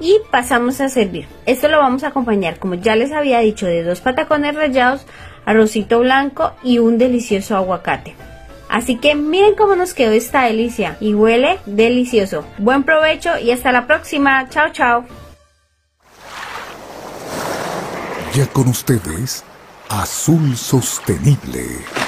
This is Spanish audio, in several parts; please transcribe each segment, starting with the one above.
y pasamos a servir. Esto lo vamos a acompañar, como ya les había dicho, de dos patacones rallados, arrocito blanco y un delicioso aguacate. Así que miren cómo nos quedó esta delicia y huele delicioso. Buen provecho y hasta la próxima. Chao, chao. Ya con ustedes, Azul Sostenible.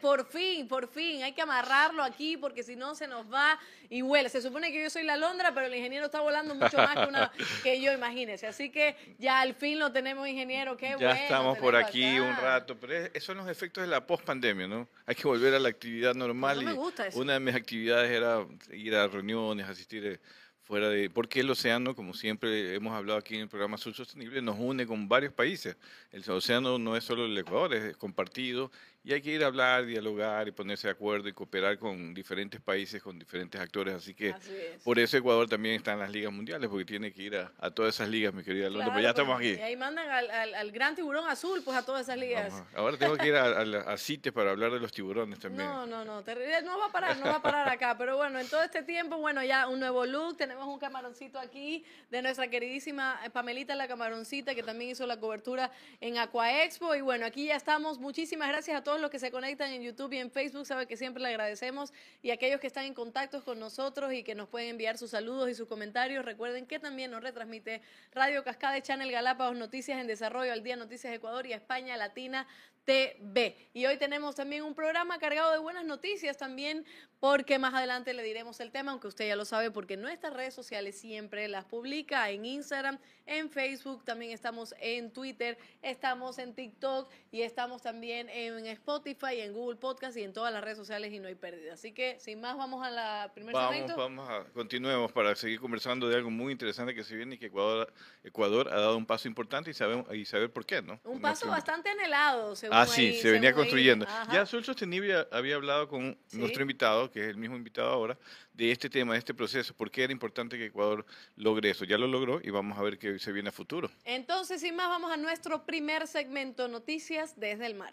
Por fin, por fin. Hay que amarrarlo aquí porque si no se nos va y huele. Se supone que yo soy la Londra, pero el ingeniero está volando mucho más que, una, que yo, imagínese. Así que ya al fin lo tenemos, ingeniero. Qué Ya bueno. estamos por aquí acá. un rato, pero es- esos son los efectos de la post-pandemia, ¿no? Hay que volver a la actividad normal. No me y gusta eso. Una de mis actividades era ir a reuniones, asistir eh, fuera de... Porque el océano, como siempre hemos hablado aquí en el programa Sur Sostenible, nos une con varios países. El océano no es solo el Ecuador, es compartido y hay que ir a hablar, dialogar y ponerse de acuerdo y cooperar con diferentes países, con diferentes actores. Así que Así es. por eso Ecuador también está en las ligas mundiales, porque tiene que ir a, a todas esas ligas, mi querida. Pero ya Claro, estamos pues, aquí. Y ahí mandan al, al- al gran tiburón azul, pues a todas esas ligas. Ajá. Ahora tengo que ir a, a, CITES para hablar de los tiburones también. No, no, no, no va a parar, no va a parar acá, pero bueno, en todo este tiempo, bueno, ya un nuevo look, tenemos un camaroncito aquí de nuestra queridísima Pamelita la camaroncita, que también hizo la cobertura en Aqua Expo, y bueno, aquí ya estamos, muchísimas gracias a todos los que se conectan en YouTube y en Facebook, sabe que siempre le agradecemos, y aquellos que están en contacto con nosotros y que nos pueden enviar sus saludos y sus comentarios, recuerden que también nos retransmite Radio Cascada, Channel Galápagos, Noticias en Desarrollo, al día Noticias Ecuador y España Latina TV. Y hoy tenemos también un programa cargado de buenas noticias también, porque más adelante le diremos el tema, aunque usted ya lo sabe, porque nuestras redes sociales siempre las publica en Instagram, en Facebook, también estamos en Twitter, estamos en TikTok y estamos también en Spotify, en Google Podcast y en todas las redes sociales y no hay pérdida. Así que, sin más, vamos a la primera Vamos, segmento. vamos a continuemos para seguir conversando de algo muy interesante que se viene y que Ecuador, Ecuador ha dado un paso importante y sabemos y saber por qué, ¿no? Un paso bastante anhelado, según Ah, sí, se venía ahí. construyendo. Ajá. Ya Azul Sostenible había hablado con Sí. nuestro invitado, que es el mismo invitado ahora, de este tema, de este proceso, por qué era importante que Ecuador logre eso. Ya lo logró y vamos a ver qué se viene a futuro. Entonces, sin más, vamos a nuestro primer segmento, Noticias desde el Mar.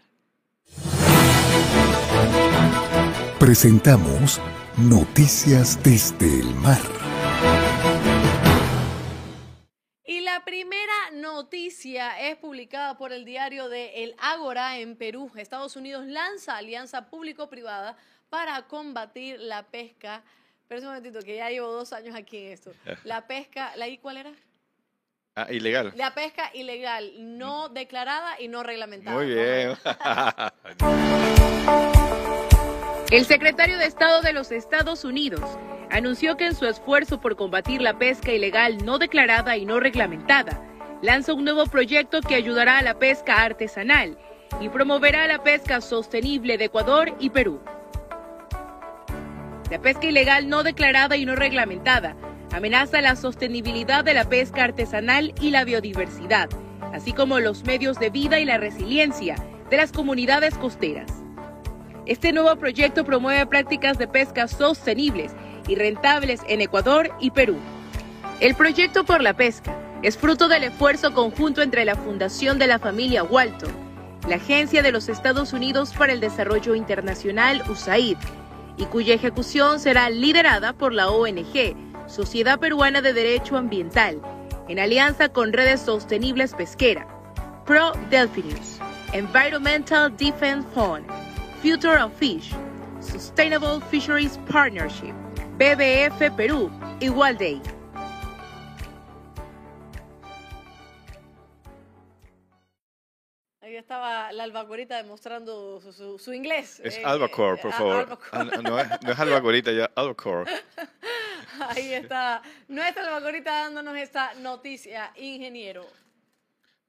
Presentamos Noticias desde el mar. Primera noticia es publicada por el diario de El Ágora en Perú. Estados Unidos lanza alianza público-privada para combatir la pesca. Pero un momentito, que ya llevo dos años aquí en esto. La pesca, ¿la I cuál era? Ah, ilegal. La pesca ilegal, no declarada y no reglamentada. Muy bien. El secretario de Estado de los Estados Unidos anunció que en su esfuerzo por combatir la pesca ilegal no declarada y no reglamentada, lanza un nuevo proyecto que ayudará a la pesca artesanal y promoverá la pesca sostenible de Ecuador y Perú. La pesca ilegal no declarada y no reglamentada amenaza la sostenibilidad de la pesca artesanal y la biodiversidad, así como los medios de vida y la resiliencia de las comunidades costeras. Este nuevo proyecto promueve prácticas de pesca sostenibles y rentables en Ecuador y Perú. El proyecto por la pesca es fruto del esfuerzo conjunto entre la Fundación de la Familia Walton, la Agencia de los Estados Unidos para el Desarrollo Internacional USAID, y cuya ejecución será liderada por la ONG Sociedad Peruana de Derecho Ambiental, en alianza con Redes Sostenibles Pesquera, Pro Delphinius, Environmental Defense Fund, Future of Fish, Sustainable Fisheries Partnership, BBF Perú y Day. Ahí estaba la albacorita demostrando su, su- su inglés. Es Eh, albacore, eh, por a- favor. albacore. Ah, no, no es, no es albacorita, ya albacore. Ahí está nuestra albacorita dándonos esta noticia, ingeniero.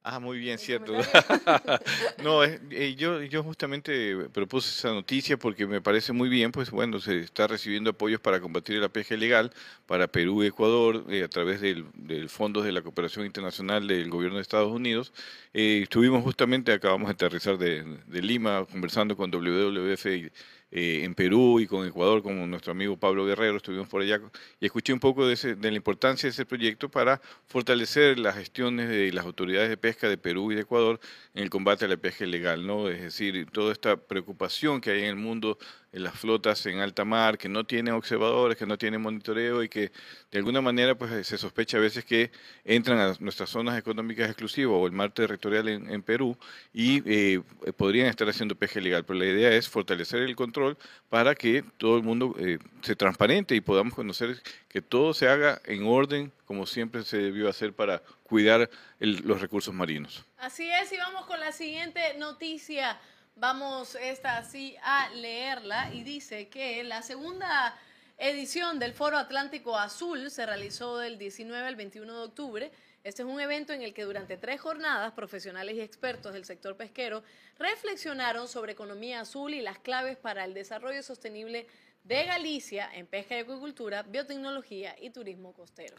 Ah, muy bien, cierto. No, eh, yo, yo justamente propuse esa noticia porque me parece muy bien, pues bueno, se está recibiendo apoyos para combatir la pesca ilegal para Perú y Ecuador eh, a través del, del Fondos de la Cooperación Internacional del Gobierno de Estados Unidos. Eh, estuvimos justamente, acabamos de aterrizar de, de Lima conversando con WWF y, eh, en Perú y con Ecuador, con nuestro amigo Pablo Guerrero, estuvimos por allá y escuché un poco de, ese- de la importancia de ese proyecto para fortalecer las gestiones de las autoridades de pesca de Perú y de Ecuador en el combate a la pesca ilegal, ¿no? Es decir, toda esta preocupación que hay en el mundo en las flotas en alta mar, que no tienen observadores, que no tienen monitoreo y que de alguna manera pues se sospecha a veces que entran a nuestras zonas económicas exclusivas o el mar territorial en, en Perú y eh, podrían estar haciendo pesca ilegal. Pero la idea es fortalecer el control para que todo el mundo eh, se transparente y podamos conocer que todo se haga en orden como siempre se debió hacer para cuidar el- los recursos marinos. Así es, y vamos con la siguiente noticia. Vamos esta así a leerla y dice que la segunda edición del Foro Atlántico Azul se realizó del 19 al 21 de octubre. Este es un evento en el que durante tres jornadas profesionales y expertos del sector pesquero reflexionaron sobre economía azul y las claves para el desarrollo sostenible de Galicia en pesca y acuicultura, biotecnología y turismo costero.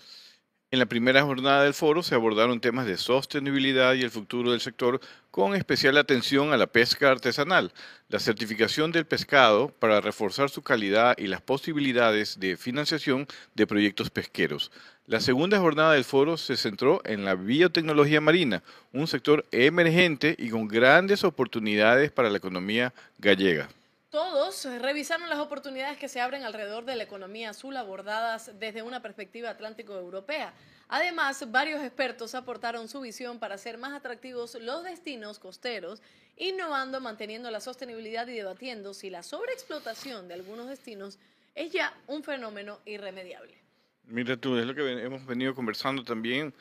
En la primera jornada del foro se abordaron temas de sostenibilidad y el futuro del sector con especial atención a la pesca artesanal, la certificación del pescado para reforzar su calidad y las posibilidades de financiación de proyectos pesqueros. La segunda jornada del foro se centró en la biotecnología marina, un sector emergente y con grandes oportunidades para la economía gallega. Todos revisaron las oportunidades que se abren alrededor de la economía azul abordadas desde una perspectiva atlántico-europea. Además, varios expertos aportaron su visión para hacer más atractivos los destinos costeros, innovando, manteniendo la sostenibilidad y debatiendo si la sobreexplotación de algunos destinos es ya un fenómeno irremediable. Mira tú, es lo que hemos venido conversando también,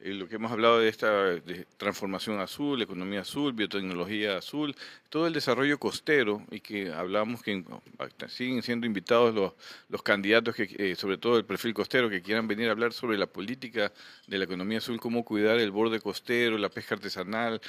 lo que hemos hablado de esta de transformación azul, economía azul, biotecnología azul, todo el desarrollo costero y que hablamos que ah, siguen siendo invitados los, los candidatos, que, eh, sobre todo el perfil costero, que quieran venir a hablar sobre la política de la economía azul, cómo cuidar el borde costero, la pesca artesanal,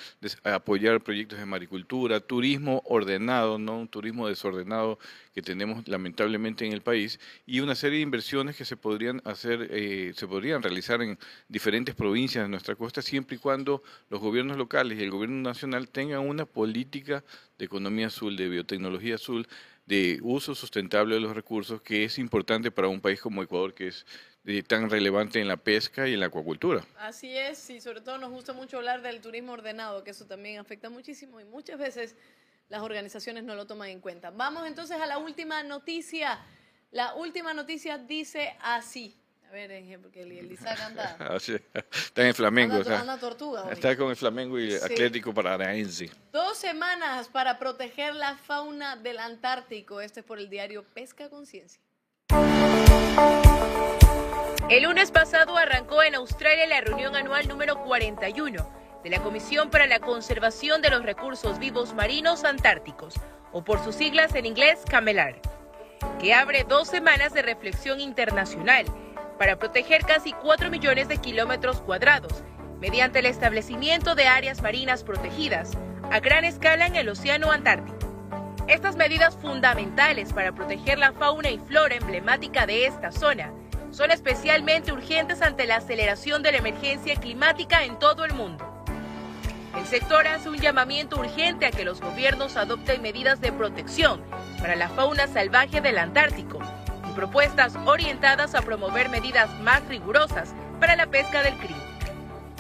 apoyar proyectos de maricultura, turismo ordenado, no un turismo desordenado que tenemos lamentablemente en el país y una serie de inversiones que se podrían hacer, eh, se podrían realizar en diferentes provincias de nuestra costa siempre y cuando los gobiernos locales y el gobierno nacional tengan una política de economía azul, de biotecnología azul, de uso sustentable de los recursos que es importante para un país como Ecuador que es eh, tan relevante en la pesca y en la acuacultura. Así es, y sobre todo nos gusta mucho hablar del turismo ordenado, que eso también afecta muchísimo y muchas veces las organizaciones no lo toman en cuenta. Vamos entonces a la última noticia. La última noticia dice así. A ver, Enge, porque el Elisac anda, Así, Está en el Flamengo, anda, está, anda tortuga hoy. está con el Flamengo y Sí. Atlético Paranaense. Dos semanas para proteger la fauna del Antártico. Este es por el diario Pesca Conciencia. El lunes pasado arrancó en Australia la reunión anual número 41 de la Comisión para la Conservación de los Recursos Vivos Marinos Antárticos, o por sus siglas en inglés CAMELAR, que abre dos semanas de reflexión internacional para proteger casi 4 millones de kilómetros cuadrados mediante el establecimiento de áreas marinas protegidas a gran escala en el Océano Antártico. Estas medidas fundamentales para proteger la fauna y flora emblemática de esta zona son especialmente urgentes ante la aceleración de la emergencia climática en todo el mundo. El sector hace un llamamiento urgente a que los gobiernos adopten medidas de protección para la fauna salvaje del Antártico propuestas orientadas a promover medidas más rigurosas para la pesca del krill.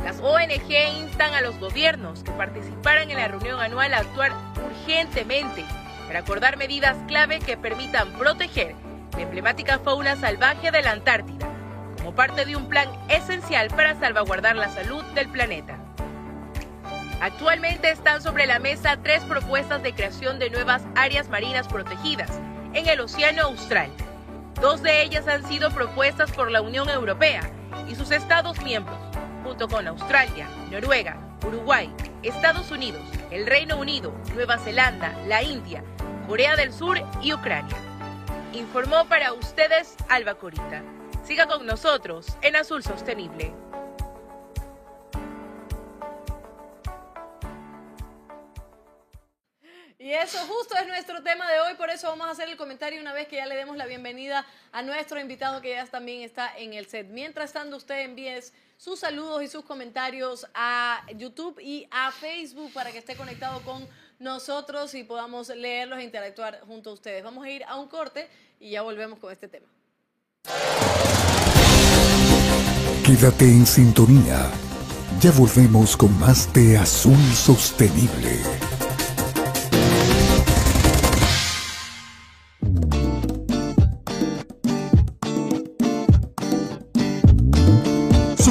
Las ONG instan a los gobiernos que participaran en la reunión anual a actuar urgentemente para acordar medidas clave que permitan proteger la emblemática fauna salvaje de la Antártida, como parte de un plan esencial para salvaguardar la salud del planeta. Actualmente están sobre la mesa tres propuestas de creación de nuevas áreas marinas protegidas en el Océano Austral. Dos de ellas han sido propuestas por la Unión Europea y sus Estados miembros, junto con Australia, Noruega, Uruguay, Estados Unidos, el Reino Unido, Nueva Zelanda, la India, Corea del Sur y Ucrania. Informó para ustedes Alba Corita. Siga con nosotros en Azul Sostenible. Y eso justo es nuestro tema de hoy, por eso vamos a hacer el comentario una vez que ya le demos la bienvenida a nuestro invitado que ya también está en el set. Mientras tanto, usted envíe sus saludos y sus comentarios a YouTube y a Facebook para que esté conectado con nosotros y podamos leerlos e interactuar junto a ustedes. Vamos a ir a un corte y ya volvemos con este tema. Quédate en sintonía. Ya volvemos con más de Azul Sostenible.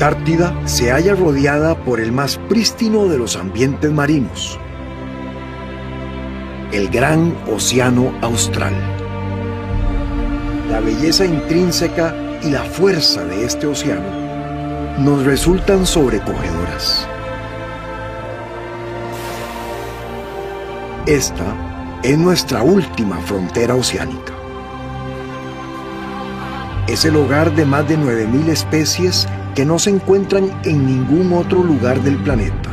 Antártida se halla rodeada por el más prístino de los ambientes marinos, el Gran Océano Austral. La belleza intrínseca y la fuerza de este océano nos resultan sobrecogedoras. Esta es nuestra última frontera oceánica. Es el hogar de más de 9.000 especies que no se encuentran en ningún otro lugar del planeta.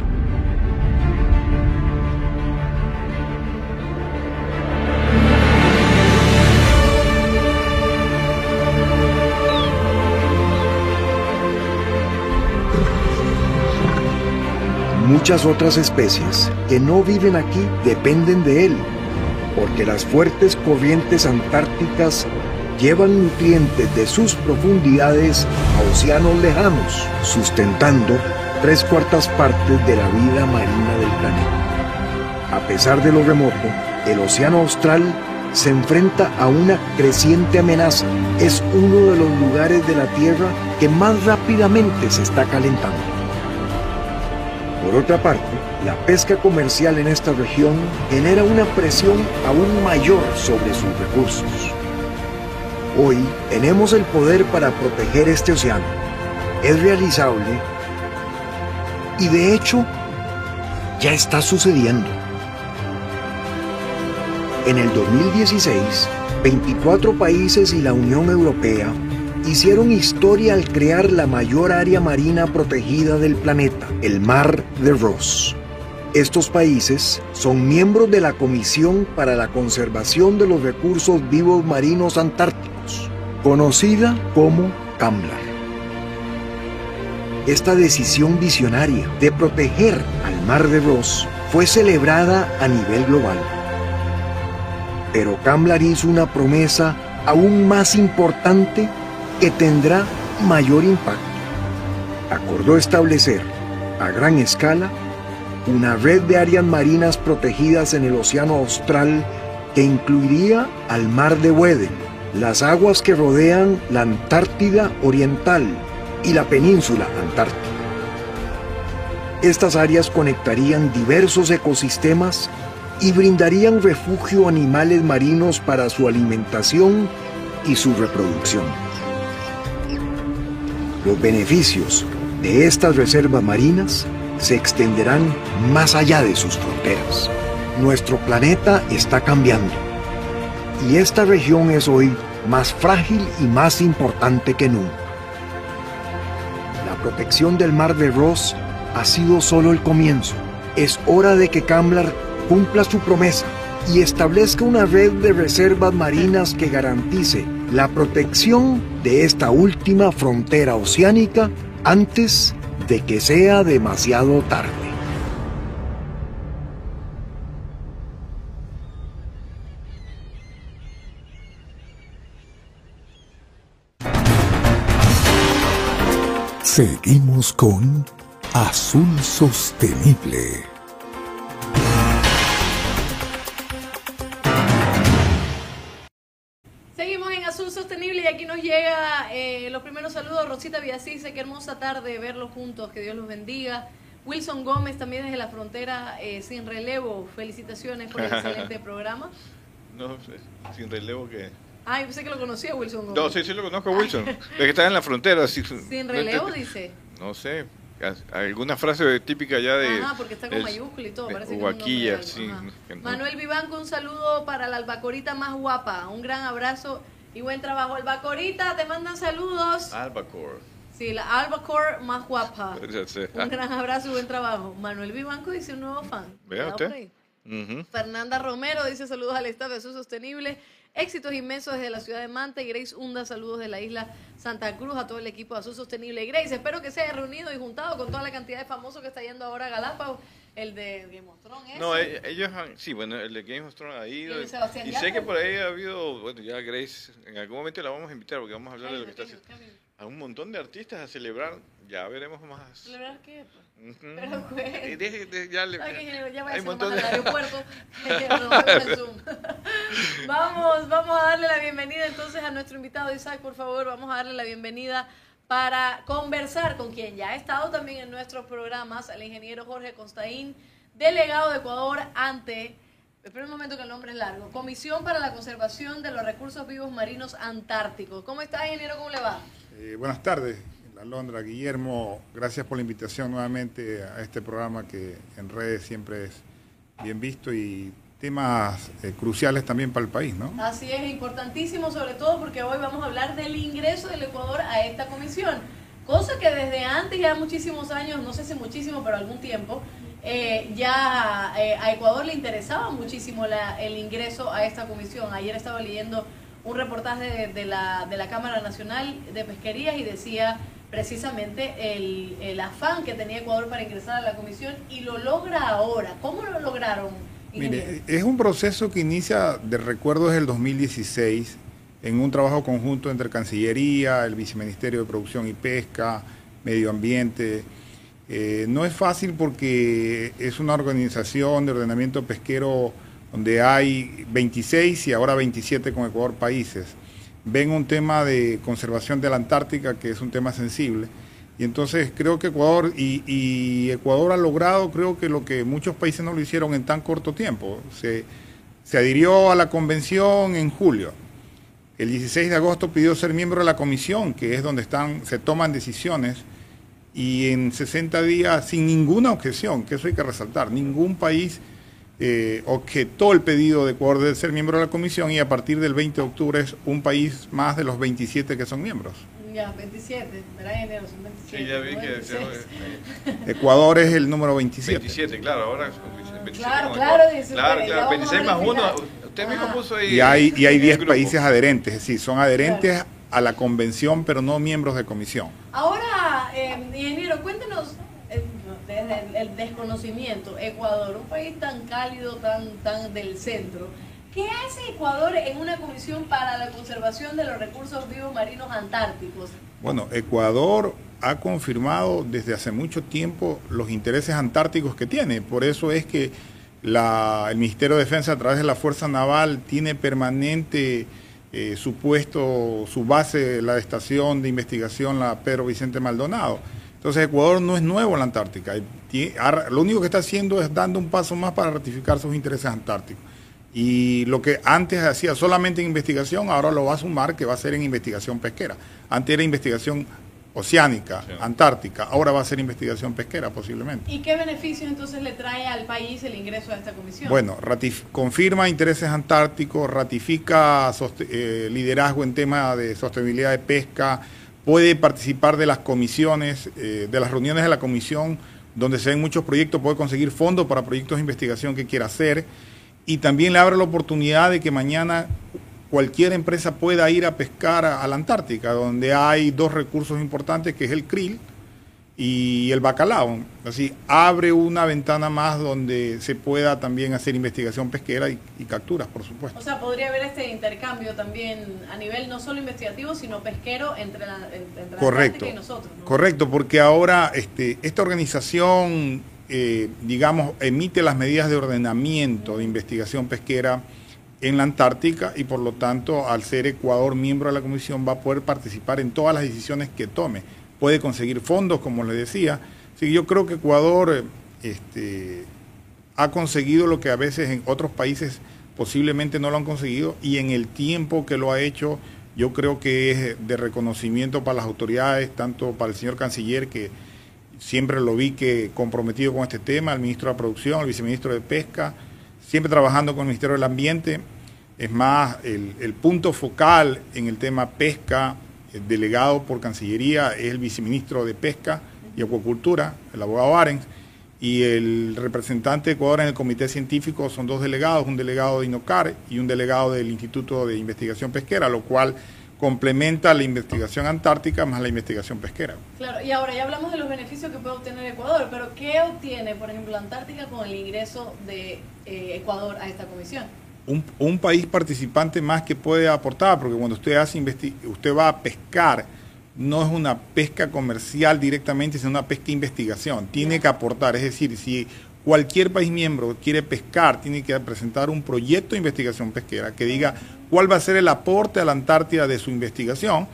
Muchas otras especies que no viven aquí dependen de él, porque las fuertes corrientes antárticas llevan nutrientes de sus profundidades a océanos lejanos, sustentando tres cuartas partes de la vida marina del planeta. A pesar de lo remoto, el océano austral se enfrenta a una creciente amenaza. Es uno de los lugares de la Tierra que más rápidamente se está calentando. Por otra parte, la pesca comercial en esta región genera una presión aún mayor sobre sus recursos. Hoy tenemos el poder para proteger este océano. Es realizable y de hecho ya está sucediendo. En el 2016, 24 países y la Unión Europea hicieron historia al crear la mayor área marina protegida del planeta, el Mar de Ross. Estos países son miembros de la Comisión para la Conservación de los Recursos Vivos Marinos Antárticos, conocida como CAMLAR. Esta decisión visionaria de proteger al Mar de Ross fue celebrada a nivel global. Pero CAMLAR hizo una promesa aún más importante que tendrá mayor impacto. Acordó establecer a gran escala una red de áreas marinas protegidas en el Océano Austral que incluiría al Mar de Weddell, las aguas que rodean la Antártida Oriental y la península Antártica. Estas áreas conectarían diversos ecosistemas y brindarían refugio a animales marinos para su alimentación y su reproducción. Los beneficios de estas reservas marinas se extenderán más allá de sus fronteras. Nuestro planeta está cambiando y esta región es hoy más frágil y más importante que nunca. La protección del mar de Ross ha sido solo el comienzo. Es hora de que Kamblar cumpla su promesa y establezca una red de reservas marinas que garantice la protección de esta última frontera oceánica antes de que sea demasiado tarde. Seguimos con Azul Sostenible. Seguimos en Azul Sostenible y aquí nos llega eh, los primeros saludos. Rosita Villasís, qué hermosa tarde verlos juntos, que Dios los bendiga. Wilson Gómez también desde la frontera eh, sin relevo. Felicitaciones por el excelente programa. No, sin relevo que... Ah, yo pensé que lo conocía Wilson Gómez. No, sí, sí lo conozco Wilson. Es que está en la frontera. Sí, sin no relevo, dice. No sé, alguna frase típica ya de... Ajá, porque está con mayúscula y todo. Parece que sí. Ajá. que no- Manuel Vivanco, un saludo para la albacorita más guapa. Un gran abrazo y buen trabajo. Albacorita, te mandan saludos. Albacore. Sí, la albacor más guapa. Un gran abrazo y buen trabajo. Manuel Vivanco dice un nuevo fan. Vea usted. Fernanda Romero dice saludos al estado de sostenible. Éxitos inmensos desde la ciudad de Manta. Y Grace Hunda, saludos de la isla Santa Cruz a todo el equipo de Azul Sostenible. Grace, espero que se haya reunido y juntado con toda la cantidad de famosos que está yendo ahora a Galápagos. El de Game of Thrones. ese. No, e- ellos han, sí, bueno, el de Game of Thrones ha ido. Y sé que por ahí ha habido, bueno, ya Grace, en algún momento la vamos a invitar porque vamos a hablar de lo que está haciendo. A un montón de artistas a celebrar, ya veremos más. ¿Celebrar qué? Pero, pues. De- ya le- ya hay un montón al de... aeropuerto. Vamos, vamos a darle la bienvenida entonces a nuestro invitado Isaac, por favor, vamos a darle la bienvenida para conversar con quien ya ha estado también en nuestros programas, el ingeniero Jorge Constaín, delegado de Ecuador ante, espera un momento que el nombre es largo, Comisión para la Conservación de los Recursos Vivos Marinos Antárticos. ¿Cómo está, ingeniero? ¿Cómo le va? Eh, buenas tardes, Alondra, Guillermo, gracias por la invitación nuevamente a este programa que en redes siempre es bien visto y temas eh, cruciales también para el país, ¿no? Así es, importantísimo, sobre todo porque hoy vamos a hablar del ingreso del Ecuador a esta comisión. Cosa que desde antes, ya muchísimos años, no sé si muchísimo, pero algún tiempo, eh, ya eh, a Ecuador le interesaba muchísimo el ingreso a esta comisión. Ayer estaba leyendo un reportaje de, de la, de la Cámara Nacional de Pesquerías y decía precisamente el, el afán que tenía Ecuador para ingresar a la comisión y lo logra ahora. ¿Cómo lo lograron? Mire, es un proceso que inicia, de recuerdo, desde el 2016, en un trabajo conjunto entre Cancillería, el Viceministerio de Producción y Pesca, Medio Ambiente. Eh, no es fácil porque es una organización de ordenamiento pesquero donde hay 26 y ahora 27 con Ecuador países. Ven un tema de conservación de la Antártica, que es un tema sensible. Y entonces creo que Ecuador y, Ecuador ha logrado, creo que lo que muchos países no lo hicieron en tan corto tiempo. Se, se adhirió a la convención en julio. El 16 de agosto pidió ser miembro de la comisión, que es donde están, se toman decisiones, y en 60 días, sin ninguna objeción, que eso hay que resaltar, ningún país eh, objetó el pedido de Ecuador de ser miembro de la comisión y a partir del 20 de octubre es un país más de los 27 que son miembros. Ya, 27, ¿verdad, ingeniero? Son 27. Sí, ya vi que... 26. Ecuador es el número 27. 27, claro, ahora son 27 Claro, claro, dice Claro, claro, vamos a 26 más verificar. 1. Usted mismo puso ahí... Y hay, y hay el 10 grupo. países adherentes, es decir, son adherentes a la convención, pero no miembros de comisión. Ahora, eh, ingeniero, cuéntenos eh, desde el, el desconocimiento, Ecuador, un país tan cálido, tan, tan del centro. ¿Qué hace Ecuador en una comisión para la conservación de los recursos vivos marinos antárticos? Bueno, Ecuador ha confirmado desde hace mucho tiempo los intereses antárticos que tiene. Por eso es que el Ministerio de Defensa a través de la Fuerza Naval tiene permanente eh, su puesto, su base, la estación de investigación, la Pedro Vicente Maldonado. Entonces Ecuador no es nuevo en la Antártica. Lo único que está haciendo es dando un paso más para ratificar sus intereses antárticos. Y lo que antes hacía solamente en investigación, ahora lo va a sumar que va a ser en investigación pesquera. Antes era investigación oceánica, Sí. antártica, ahora va a ser investigación pesquera posiblemente. ¿Y qué beneficios entonces le trae al país el ingreso a esta comisión? Bueno, ratif- confirma intereses antárticos, ratifica eh, liderazgo en tema de sostenibilidad de pesca, puede participar de las comisiones, eh, de las reuniones de la comisión, donde se ven muchos proyectos, puede conseguir fondos para proyectos de investigación que quiera hacer, y también le abre la oportunidad de que mañana cualquier empresa pueda ir a pescar a, a la Antártica, donde hay dos recursos importantes, que es el krill, y el bacalao. Así abre una ventana más donde se pueda también hacer investigación pesquera y, y capturas, por supuesto. O sea, podría haber este intercambio también a nivel no solo investigativo, sino pesquero entre la, entre la Correcto, Antártica y nosotros. ¿no? correcto, porque ahora este, esta organización, eh, digamos, emite las medidas de ordenamiento de investigación pesquera en la Antártica y por lo tanto, al ser Ecuador miembro de la comisión, va a poder participar en todas las decisiones que tome. Puede conseguir fondos, como les decía, Sí, yo creo que Ecuador este, ha conseguido lo que a veces en otros países posiblemente no lo han conseguido y en el tiempo que lo ha hecho yo creo que es de reconocimiento para las autoridades, tanto para el señor canciller que siempre lo vi que comprometido con este tema, el ministro de Producción, el viceministro de Pesca, siempre trabajando con el Ministerio del Ambiente. Es más, el, punto focal en el tema pesca, el delegado por Cancillería, es el viceministro de Pesca y Acuacultura, el abogado Arens, y el representante de Ecuador en el comité científico son dos delegados, un delegado de INOCAR y un delegado del Instituto de Investigación Pesquera, lo cual complementa la investigación antártica más la investigación pesquera. Claro, y ahora ya hablamos de los beneficios que puede obtener Ecuador, pero ¿qué obtiene, por ejemplo, Antártica con el ingreso de eh, Ecuador a esta comisión? Un, un, país participante más que puede aportar, porque cuando usted hace usted va a pescar, no es una pesca comercial directamente, sino una pesca investigación. Tiene que aportar, es decir, si cualquier país miembro quiere pescar, tiene que presentar un proyecto de investigación pesquera que diga cuál va a ser el aporte a la Antártida de su investigación,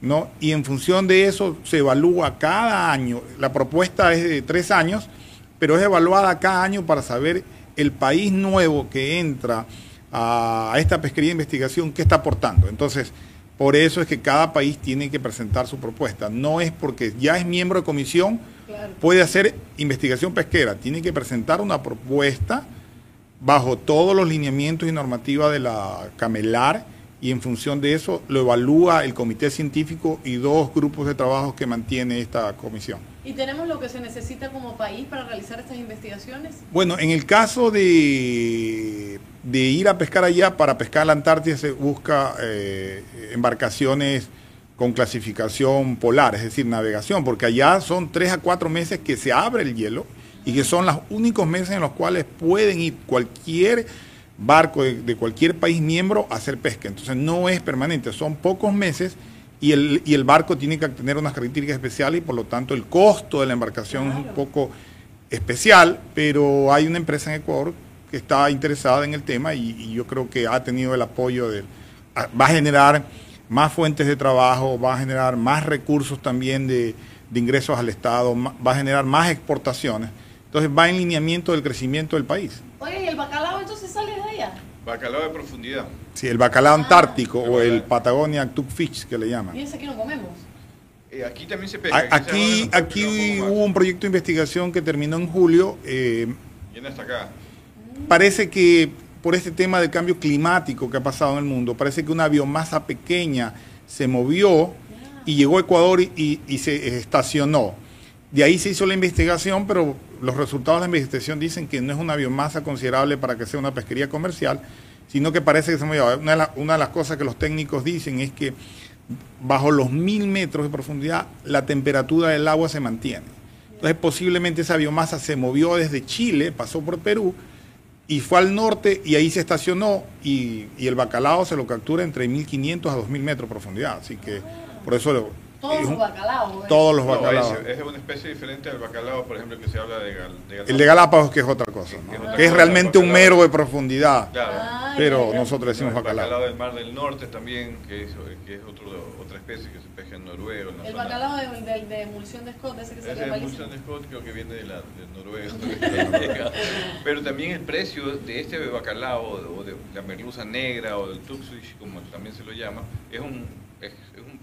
¿no? Y en función de eso se evalúa cada año. La propuesta es de tres años, pero es evaluada cada año para saber el país nuevo que entra a esta pesquería de investigación qué está aportando. Entonces, por eso es que cada país tiene que presentar su propuesta. No es porque ya es miembro de comisión, puede hacer investigación pesquera. Tiene que presentar una propuesta bajo todos los lineamientos y normativas de la Camelar y en función de eso lo evalúa el comité científico y dos grupos de trabajo que mantiene esta comisión. ¿Y tenemos lo que se necesita como país para realizar estas investigaciones? Bueno, en el caso de, de ir a pescar allá, para pescar la Antártida se busca eh, embarcaciones con clasificación polar, es decir, navegación, porque allá son tres a cuatro meses que se abre el hielo y que son los únicos meses en los cuales pueden ir cualquier barco de, cualquier país miembro a hacer pesca. Entonces no es permanente, son pocos meses y el, y el barco tiene que tener unas características especiales y por lo tanto el costo de la embarcación es un poco especial, pero hay una empresa en Ecuador que está interesada en el tema y, yo creo que ha tenido el apoyo de... Va a generar más fuentes de trabajo, va a generar más recursos también de, de ingresos al Estado, va a generar más exportaciones. Entonces va en lineamiento del crecimiento del país. Oye, ¿y el bacalao entonces sale de allá? Bacalao de profundidad. Sí, el bacalao antártico o el Patagonia Fish que le llaman. ¿Y ese aquí no comemos? Eh, aquí también se pesca. Aquí, aquí, hubo un proyecto de investigación que terminó en julio. Eh, ¿Viene hasta acá? Parece que por este tema del cambio climático que ha pasado en el mundo, parece que una biomasa pequeña se movió y llegó a Ecuador y, y se estacionó. De ahí se hizo la investigación, pero los resultados de la investigación dicen que no es una biomasa considerable para que sea una pesquería comercial, sino que parece que se me una, de una de las cosas que los técnicos dicen es que bajo los mil metros de profundidad la temperatura del agua se mantiene. Entonces posiblemente esa biomasa se movió desde Chile, pasó por Perú y fue al norte y ahí se estacionó y, y el bacalao se lo captura entre 1500 a 2000 metros de profundidad. Así que por eso todos los bacalaos. Todos los bacalaos. es, una especie diferente al bacalao, por ejemplo, que se habla de, Galápagos. El de Galápagos que es otra cosa, que, es, realmente un mero de profundidad. Claro. pero nosotros decimos bacalao. El bacalao del Mar del Norte también, que es, que es otro, otra especie que se pesca en Noruega. el bacalao de, de, emulsión de Scott, ese que se llama. emulsión de Scott creo que viene de, la, de Noruega. pero también el precio de este bacalao, o de la merluza negra, o del tuxfish, como también se lo llama, es un es un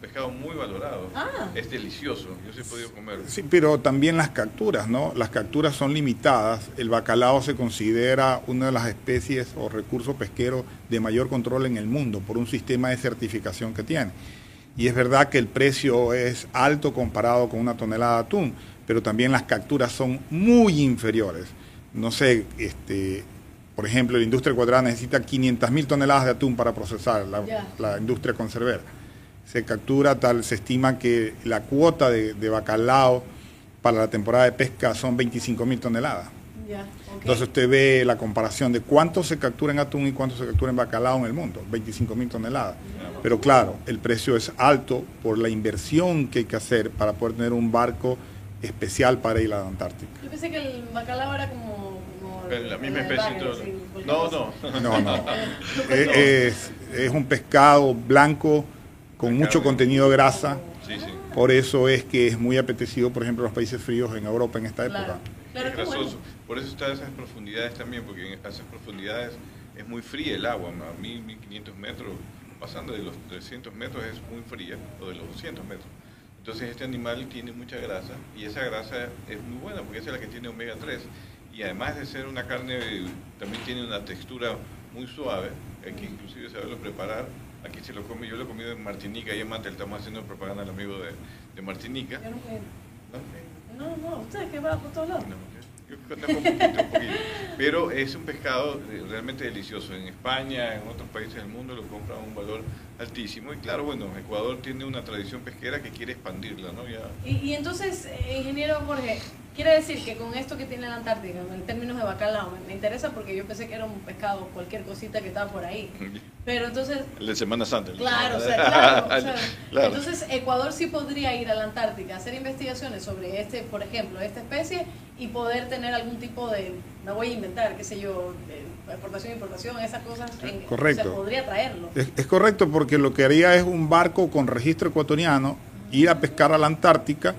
pescado muy valorado. Ah. Es delicioso. Yo sí he podido comer. Sí, pero también las capturas, ¿no? Las capturas son limitadas. El bacalao se considera una de las especies o recursos pesqueros de mayor control en el mundo por un sistema de certificación que tiene. Y es verdad que el precio es alto comparado con una tonelada de atún, pero también las capturas son muy inferiores. No sé, este, por ejemplo, la industria ecuatoriana necesita 500 mil toneladas de atún para procesar la, la industria conservera se captura tal, se estima que la cuota de, bacalao para la temporada de pesca son 25 mil toneladas. Entonces usted ve la comparación de cuánto se captura en atún y cuánto se captura en bacalao en el mundo, 25 mil toneladas. Pero claro, el precio es alto por la inversión que hay que hacer para poder tener un barco especial para ir a la Antártica. Yo pensé que el bacalao era como... la misma especie. no, no. No, no. es, es un pescado blanco con mucho contenido de grasa. Por eso es que es muy apetecido, por ejemplo, los países fríos en Europa en esta Claro. época. Claro, es qué bueno. grasoso. Por eso está a esas profundidades también, porque en esas profundidades es muy fría el agua. A 1000, 1500 metros, pasando de los 300 metros es muy fría, o de los 200 metros. Entonces este animal tiene mucha grasa y esa grasa es muy buena porque esa es la que tiene omega 3. Y además de ser una carne, también tiene una textura muy suave, hay que inclusive saberlo preparar. Aquí se lo come, yo lo he comido en Martinica y en Manta, estamos haciendo propaganda al amigo de, de Martinica. Yo nunca. ¿no? No, no, ustedes que van por todos lados. No, yo un poquito, un poquito. Pero es un pescado eh, realmente delicioso. En España, en otros países del mundo lo compran a un valor altísimo. Y claro, bueno, Ecuador tiene una tradición pesquera que quiere expandirla, ¿no? Ya, Y, y entonces, eh, ingeniero Jorge, quiere decir que con esto que tiene la Antártica, en términos de bacalao, me, interesa porque yo pensé que era un pescado, cualquier cosita que estaba por ahí. Pero entonces, el de Semana Santa. Claro, o Semana- sea, claro, o sea, Claro. Entonces, Ecuador sí podría ir a la Antártica, hacer investigaciones sobre este, por ejemplo, esta especie y poder tener algún tipo de, me voy a inventar, qué sé yo, exportación, importación, esas cosas. en- Correcto. Se podría traerlo. Es, es correcto porque lo que haría es un barco con registro ecuatoriano ir a pescar a la Antártica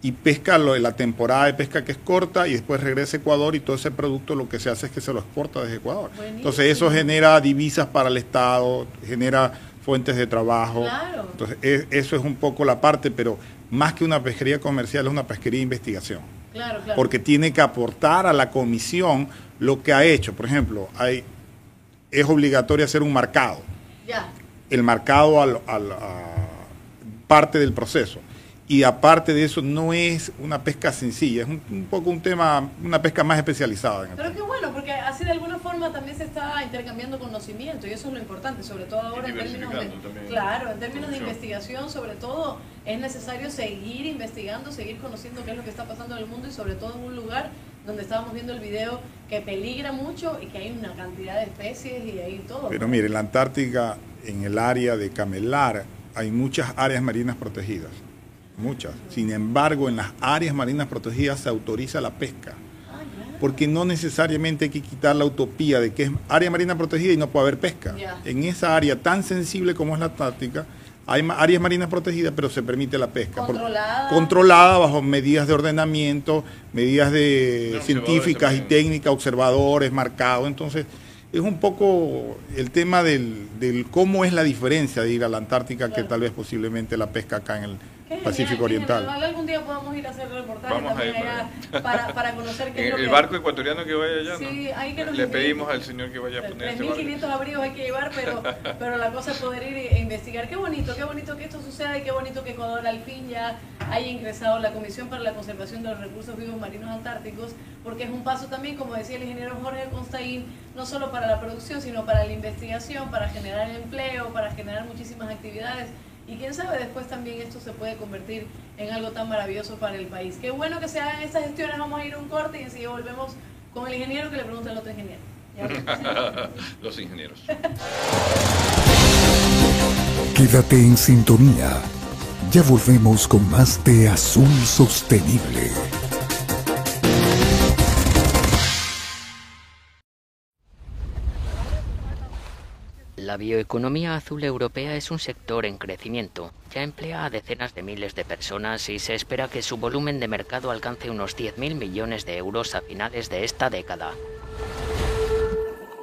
y pesca lo- la temporada de pesca que es corta y después regresa a Ecuador y todo ese producto lo que se hace es que se lo exporta desde Ecuador. Buenísimo. Entonces eso genera divisas para el Estado, genera fuentes de trabajo. Claro. Entonces e- eso es un poco la parte, pero más que una pesquería comercial es una pesquería de investigación Claro, claro. porque tiene que aportar a la comisión lo que ha hecho. Por ejemplo, hay, es obligatorio hacer un marcado. Ya. El marcado al, al- a parte del proceso. Y aparte de eso, no es una pesca sencilla, es un, un poco un tema, una pesca más especializada. en el Pero qué bueno, porque así de alguna forma también se está intercambiando conocimiento y eso es lo importante, sobre todo ahora en términos de, claro, en términos de investigación, sobre todo es necesario seguir investigando, seguir conociendo qué es lo que está pasando en el mundo y sobre todo en un lugar donde estábamos viendo el video que peligra mucho y que hay una cantidad de especies y hay todo. Pero mire, en la Antártica, en el área de Camelar, hay muchas áreas marinas protegidas. Muchas. Sin embargo, en las áreas marinas protegidas se autoriza la pesca. Porque no necesariamente hay que quitar la utopía de que es área marina protegida y no puede haber pesca. En esa área tan sensible como es la Antártica, hay áreas marinas protegidas, pero se permite la pesca. Por- Controlada. controlada bajo medidas de ordenamiento, medidas de No, científicas y técnicas, observadores, marcados. Entonces, es un poco el tema del, del cómo es la diferencia de ir a la Antártica que tal vez posiblemente la pesca acá en el Pacífico genial, qué Oriental. genial. Algún día podamos ir a hacer reportajes Vamos a también ir allá para, para conocer qué es lo El que barco ecuatoriano que vaya allá, ¿no? Sí, hay que Le pedimos al señor que vaya a poner este barco. 3.500 abrigos hay que llevar, pero, pero la cosa es poder ir e investigar. Qué bonito, qué bonito que esto suceda y qué bonito que Ecuador al fin ya haya ingresado la Comisión para la Conservación de los Recursos Vivos Marinos Antárticos, porque es un paso también, como decía el ingeniero Jorge Constaín, no solo para la producción, sino para la investigación, para generar empleo, para generar muchísimas actividades. Y quién sabe, después también esto se puede convertir en algo tan maravilloso para el país. Qué bueno que se hagan estas gestiones. Vamos a ir a un corte y enseguida volvemos con el ingeniero que le pregunta al otro ingeniero. Los ingenieros. Quédate en sintonía. Ya volvemos con más de Azul Sostenible. La bioeconomía azul europea es un sector en crecimiento. Ya emplea a decenas de miles de personas y se espera que su volumen de mercado alcance unos 10.000 millones de euros a finales de esta década.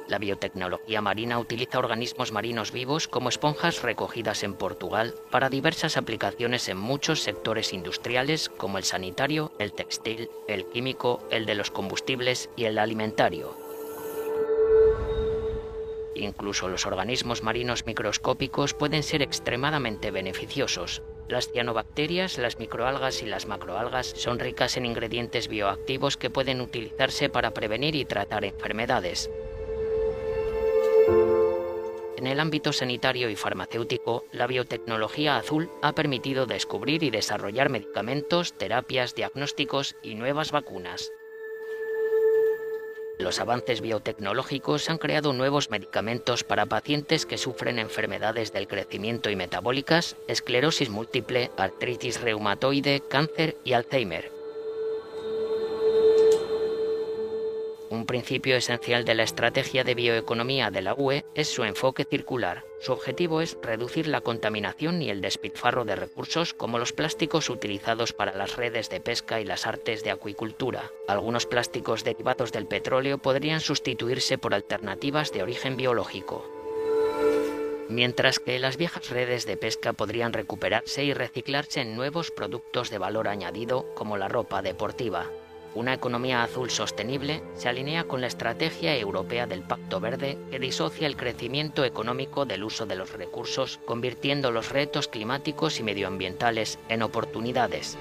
La biotecnología marina utiliza organismos marinos vivos como esponjas recogidas en Portugal para diversas aplicaciones en muchos sectores industriales como el sanitario, el textil, el químico, el de los combustibles y el alimentario. Incluso los organismos marinos microscópicos pueden ser extremadamente beneficiosos. Las cianobacterias, las microalgas y las macroalgas son ricas en ingredientes bioactivos que pueden utilizarse para prevenir y tratar enfermedades. En el ámbito sanitario y farmacéutico, la biotecnología azul ha permitido descubrir y desarrollar medicamentos, terapias, diagnósticos y nuevas vacunas. Los avances biotecnológicos han creado nuevos medicamentos para pacientes que sufren enfermedades del crecimiento y metabólicas, esclerosis múltiple, artritis reumatoide, cáncer y Alzheimer. Un principio esencial de la estrategia de bioeconomía de la UE es su enfoque circular. Su objetivo es reducir la contaminación y el despilfarro de recursos como los plásticos utilizados para las redes de pesca y las artes de acuicultura. Algunos plásticos derivados del petróleo podrían sustituirse por alternativas de origen biológico mientras que las viejas redes de pesca podrían recuperarse y reciclarse en nuevos productos de valor añadido como la ropa deportiva. Una economía azul sostenible se alinea con la estrategia europea del Pacto Verde que disocia el crecimiento económico del uso de los recursos, convirtiendo los retos climáticos y medioambientales en oportunidades.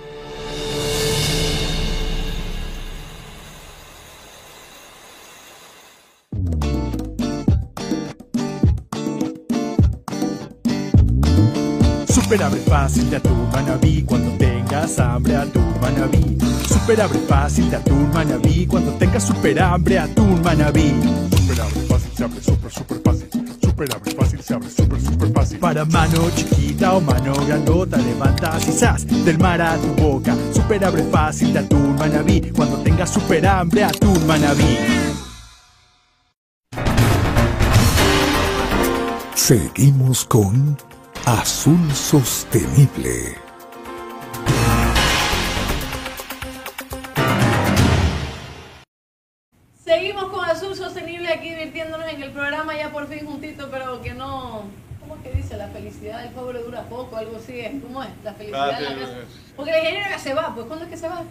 Fácil de manabí cuando tengas hambre atún manabí. Super abre fácil de atún manabí cuando tengas super hambre atún manabí. Super abre fácil se abre super super fácil. Super abre fácil se abre super super fácil. Para mano chiquita o mano grandota levantas y del mar a tu boca. Super abre fácil de atún manabí cuando tengas super hambre atún manabí. Seguimos con Azul Sostenible. Por fin juntito, pero que no... ¿Cómo es que dice? La felicidad del pobre dura poco, algo así es. ¿Cómo es? La felicidad Ah, de la sí, casa. sí, sí. Porque la ingeniera se va, pues ¿cuándo es que se va?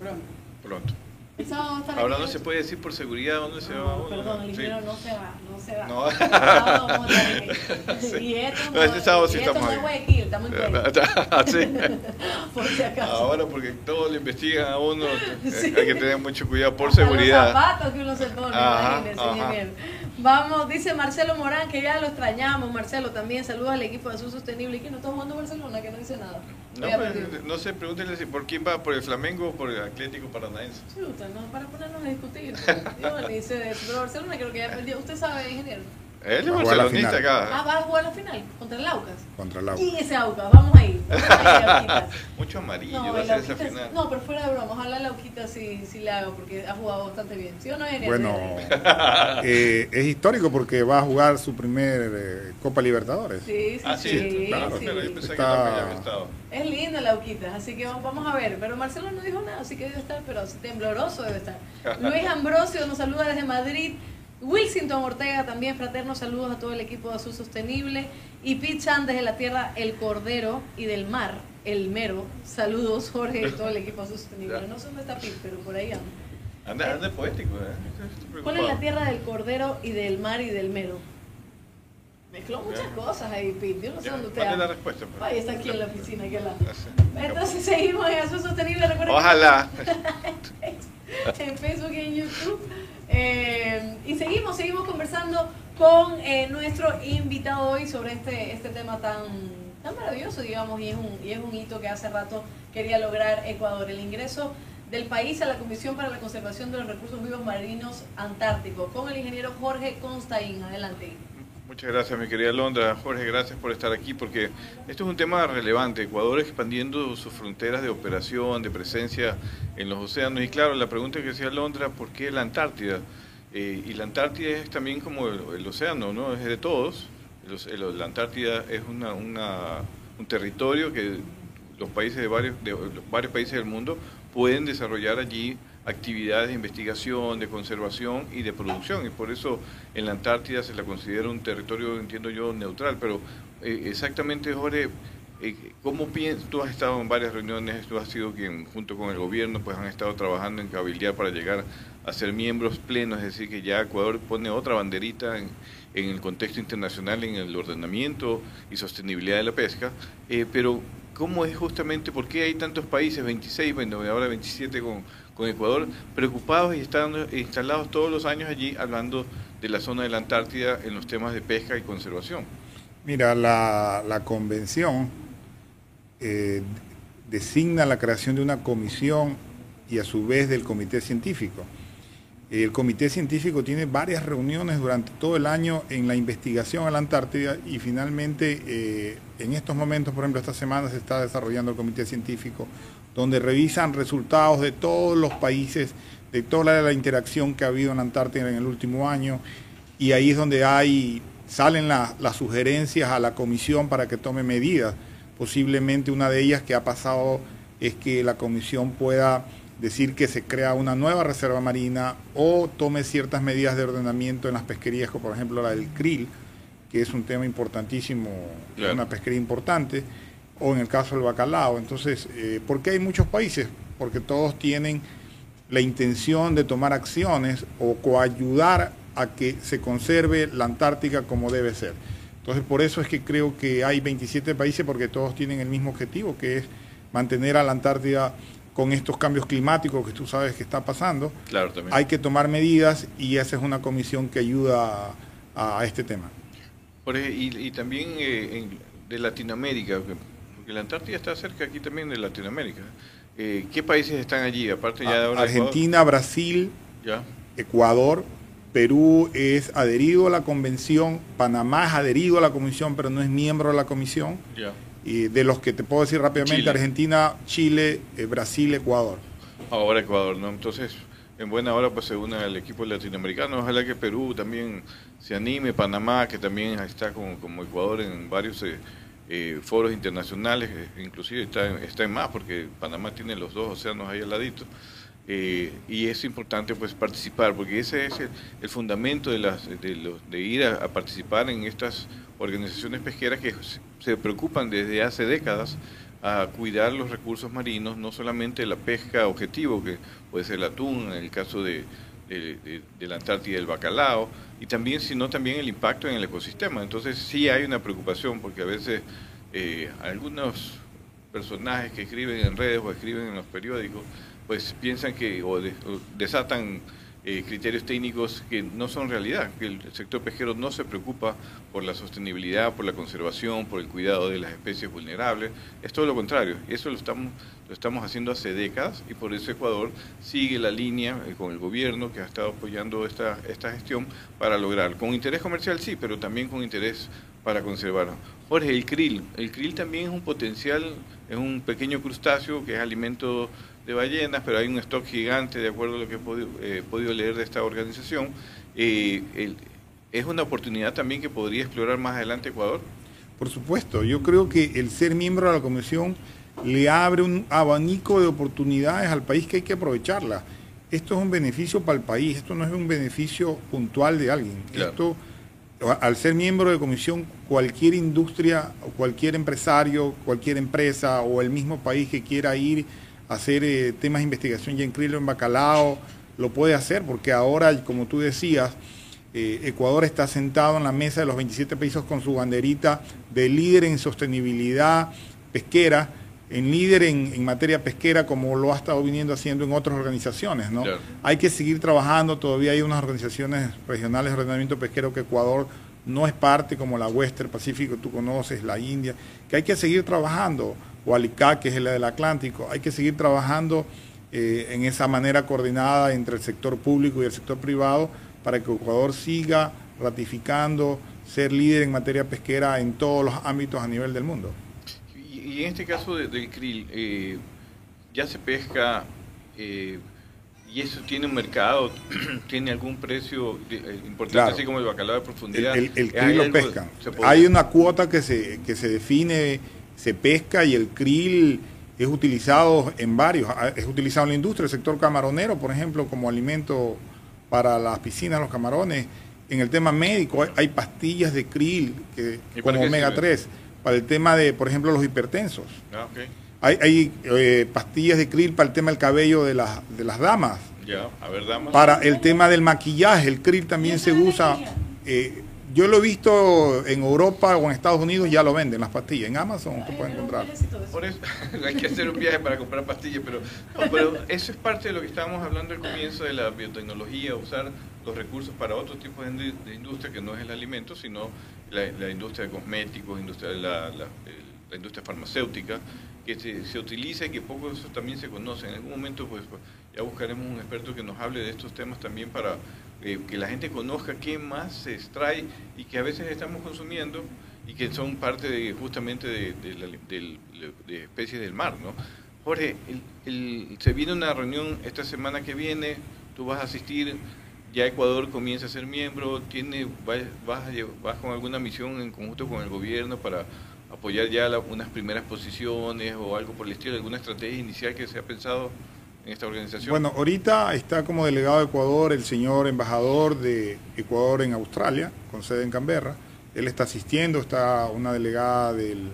Pronto. Pronto. Ahora no se puede decir por seguridad dónde se va uno. perdón, el Sí. ingeniero no se va, no se va. No. Sí. Y esto No, este sábado sí y esto estamos no es aquí. Guayaquil, estamos en Guayaquil. Ah, sí. Por si acaso. Ahora porque todo le investigan a uno, Sí. hay que tener mucho cuidado por Hasta seguridad. Los zapatos que uno se pone, Ajá, imagínese, ajá. Vamos, dice Marcelo Morán, que ya lo extrañamos. Marcelo también, saludos al equipo de Azul Sostenible. ¿Y que no está jugando Barcelona? Que no dice nada. No, pues, no sé, pregúntenle si por quién va, por el Flamengo o por el Atlético Paranaense. Chuta, no, para ponernos a discutir. Yo ni sé de eso, pero Barcelona creo que ya perdió. ¿Usted sabe, ingeniero? Él es Va a jugar la barcelonista final. Ah, acá. va a jugar la final contra el Aucas. Contra la ¿Quién es ese Aucas? Vamos ahí. Vamos. Mucho amarillo No, va a el ser esa final. no, pero fuera de broma, ojalá el Auquita sí, sí le haga porque ha jugado bastante bien. ¿Sí o no? Bueno, eh, es histórico porque va a jugar su primer eh, Copa Libertadores. Sí, sí, Ah, sí, sí. claro, sí. pero yo pensé que Está- había estado. Es lindo el Auquitas, así que vamos- vamos a ver. Pero Marcelo no dijo nada, así que debe estar, pero tembloroso debe estar. Luis Ambrosio nos saluda desde Madrid. Wilsington Ortega también, fraternos saludos a todo el equipo de Azul Sostenible. Y Pete Chan desde la tierra El Cordero y del mar, El Mero. Saludos, Jorge, y todo el equipo de Azul Sostenible. Ya. No sé dónde está Pete, pero por ahí anda. Anda, anda poético, ¿eh? ¿Cuál es la tierra del Cordero y del mar y del Mero? Mezcló muchas Ya. cosas ahí, Pete. Yo no sé Ya, dónde usted la respuesta. pues. Ay, está aquí en la oficina. Entonces seguimos en Azul Sostenible. Recuerden que Ojalá. en Facebook y en YouTube. Eh, y seguimos, seguimos conversando con eh, nuestro invitado hoy sobre este, este tema tan, tan maravilloso, digamos, y es, un, y es un hito que hace rato quería lograr Ecuador, el ingreso del país a la Comisión para la Conservación de los Recursos Vivos Marinos Antárticos, con el ingeniero Jorge Constaín. Adelante. Muchas gracias, mi querida Londra. Jorge, gracias por estar aquí porque esto es un tema relevante. Ecuador expandiendo sus fronteras de operación, de presencia en los océanos. Y claro, la pregunta que decía Londra, ¿por qué la Antártida? Eh, y la Antártida es también como el, océano, ¿no? Es de todos. La Antártida es una- un territorio que los países de varios, de los varios países del mundo pueden desarrollar allí actividades de investigación, de conservación y de producción. Y por eso en la Antártida se la considera un territorio, entiendo yo, neutral. Pero eh, exactamente, Jorge, eh, ¿cómo piensas? Tú has estado en varias reuniones, tú has sido quien, junto con el gobierno, pues han estado trabajando en cabildear para llegar a ser miembros plenos, es decir, que ya Ecuador pone otra banderita en, en el contexto internacional, en el ordenamiento y sostenibilidad de la pesca. Eh, pero, ¿cómo es justamente, por qué hay tantos países, 26, bueno, ahora 27 con, con Ecuador, preocupados y están instalados todos los años allí hablando de la zona de la Antártida en los temas de pesca y conservación? Mira, la, convención eh, designa la creación de una comisión y a su vez del comité científico. El comité científico tiene varias reuniones durante todo el año en la investigación a la Antártida y finalmente eh, en estos momentos, por ejemplo, esta semana se está desarrollando el comité científico donde revisan resultados de todos los países, de toda la interacción que ha habido en la Antártida en el último año, y ahí es donde hay, salen la- las sugerencias a la comisión para que tome medidas. Posiblemente una de ellas que ha pasado es que la comisión pueda decir que se crea una nueva reserva marina o tome ciertas medidas de ordenamiento en las pesquerías, como por ejemplo la del krill, que es un tema importantísimo, Claro. una pesquería importante, o en el caso del bacalao. Entonces, eh, ¿por qué hay muchos países? Porque todos tienen la intención de tomar acciones o coayudar a que se conserve la Antártica como debe ser. Entonces, por eso es que creo que hay 27 países porque todos tienen el mismo objetivo, que es mantener a la Antártida con estos cambios climáticos que tú sabes que está pasando. Claro, también. Hay que tomar medidas y esa es una comisión que ayuda a, a este tema. Ej- y, y también eh, en- de Latinoamérica, porque la Antártida está cerca aquí también de Latinoamérica. Eh, ¿Qué países están allí? Aparte ya de ahora Ecuador? Argentina, Brasil, Ya, Ecuador, Perú es adherido a la convención, Panamá es adherido a la comisión, pero no es miembro de la comisión. ya. Y de los que te puedo decir rápidamente, Chile. Argentina, Chile, eh, Brasil, Ecuador. Ahora Ecuador, ¿no? Entonces, en buena hora pues se une al equipo latinoamericano. Ojalá que Perú también se anime, Panamá, que también está como, como Ecuador en varios eh, eh, foros internacionales, eh, inclusive está, está en más, porque Panamá tiene los dos océanos ahí al ladito. Eh, y es importante pues participar, porque ese es el, fundamento de, las, de, los- de ir a, a participar en estas organizaciones pesqueras que se preocupan desde hace décadas a cuidar los recursos marinos, no solamente la pesca objetivo, que puede ser el atún, en el caso de, de- de- la Antártida el bacalao, y también, sino también el impacto en el ecosistema. Entonces sí hay una preocupación, porque a veces eh, algunos personajes que escriben en redes o escriben en los periódicos, pues piensan que o, de- o desatan eh, criterios técnicos que no son realidad, que el sector pesquero no se preocupa por la sostenibilidad, por la conservación, por el cuidado de las especies vulnerables, es todo lo contrario, eso lo estamos, lo estamos haciendo hace décadas y por eso Ecuador sigue la línea eh, con el gobierno que ha estado apoyando esta, esta gestión para lograr, con interés comercial sí, pero también con interés para conservar. Jorge, el krill, el krill también es un potencial, es un pequeño crustáceo que es alimento de ballenas, pero hay un stock gigante, de acuerdo a lo que he podido, eh, leer de esta organización. Eh, ¿Es una oportunidad también que podría explorar más adelante Ecuador? Por supuesto, yo creo que el ser miembro de la comisión le abre un abanico de oportunidades al país que hay que aprovecharla. Esto es un beneficio para el país, esto no es un beneficio puntual de alguien. Claro. Esto, al ser miembro de comisión, cualquier industria, cualquier empresario, cualquier empresa o el mismo país que quiera ir a hacer eh, temas de investigación ya en en bacalao, lo puede hacer, porque ahora, como tú decías, eh, Ecuador está sentado en la mesa de los 27 países con su banderita de líder en sostenibilidad pesquera, en líder en, en materia pesquera como lo ha estado viniendo haciendo en otras organizaciones. ¿no? Claro. Hay que seguir trabajando, todavía hay unas organizaciones regionales de ordenamiento pesquero que Ecuador no es parte, como la Western Pacífico, tú conoces, la India, que hay que seguir trabajando, o ALICA, que es la del Atlántico, hay que seguir trabajando eh, en esa manera coordinada entre el sector público y el sector privado para que Ecuador siga ratificando ser líder en materia pesquera en todos los ámbitos a nivel del mundo. Y, en este caso de- del krill, eh, ya se pesca eh, y eso tiene un mercado, tiene algún precio de- eh, importante, Claro. así como el bacalao de profundidad. el, el ¿Hay krill lo pescan. Hay una cuota que se, que se define, se pesca y el krill es utilizado en varios, ah, es utilizado en la industria, el sector camaronero, por ejemplo, como alimento para las piscinas, los camarones. En el tema médico hay, hay pastillas de krill que, ¿Y para como omega sirven? 3 para el tema de, por ejemplo, los hipertensos. Ah, ok. Hay, hay eh, pastillas de krill para el tema del cabello de las, de las damas. Ya, a ver, damas. Para el tema del maquillaje, el krill también se usa. eh, yo lo he visto en Europa o en Estados Unidos, ya lo venden las pastillas. En Amazon tú puedes encontrar. Por eso hay que hacer un viaje para comprar pastillas, pero, no, pero eso es parte de lo que estábamos hablando al comienzo de la biotecnología, usar los recursos para otro tipo de, de industria que no es el alimento, sino la, industria de cosméticos, industria la, la- industria farmacéutica, que se, se utiliza y que poco de eso también se conoce. En algún momento pues, ya buscaremos un experto que nos hable de estos temas también para eh, que la gente conozca qué más se extrae y que a veces estamos consumiendo y que son parte de, justamente de, la- de especies del mar, ¿no? Jorge, se viene una reunión esta semana que viene, tú vas a asistir, ya Ecuador comienza a ser miembro, tiene, vas, vas, con alguna misión en conjunto con el gobierno para apoyar ya unas primeras posiciones o algo por el estilo, alguna estrategia inicial que se ha pensado organización? Bueno, ahorita está como delegado de Ecuador el señor embajador de Ecuador en Australia, con sede en Canberra. Él está asistiendo, está una delegada del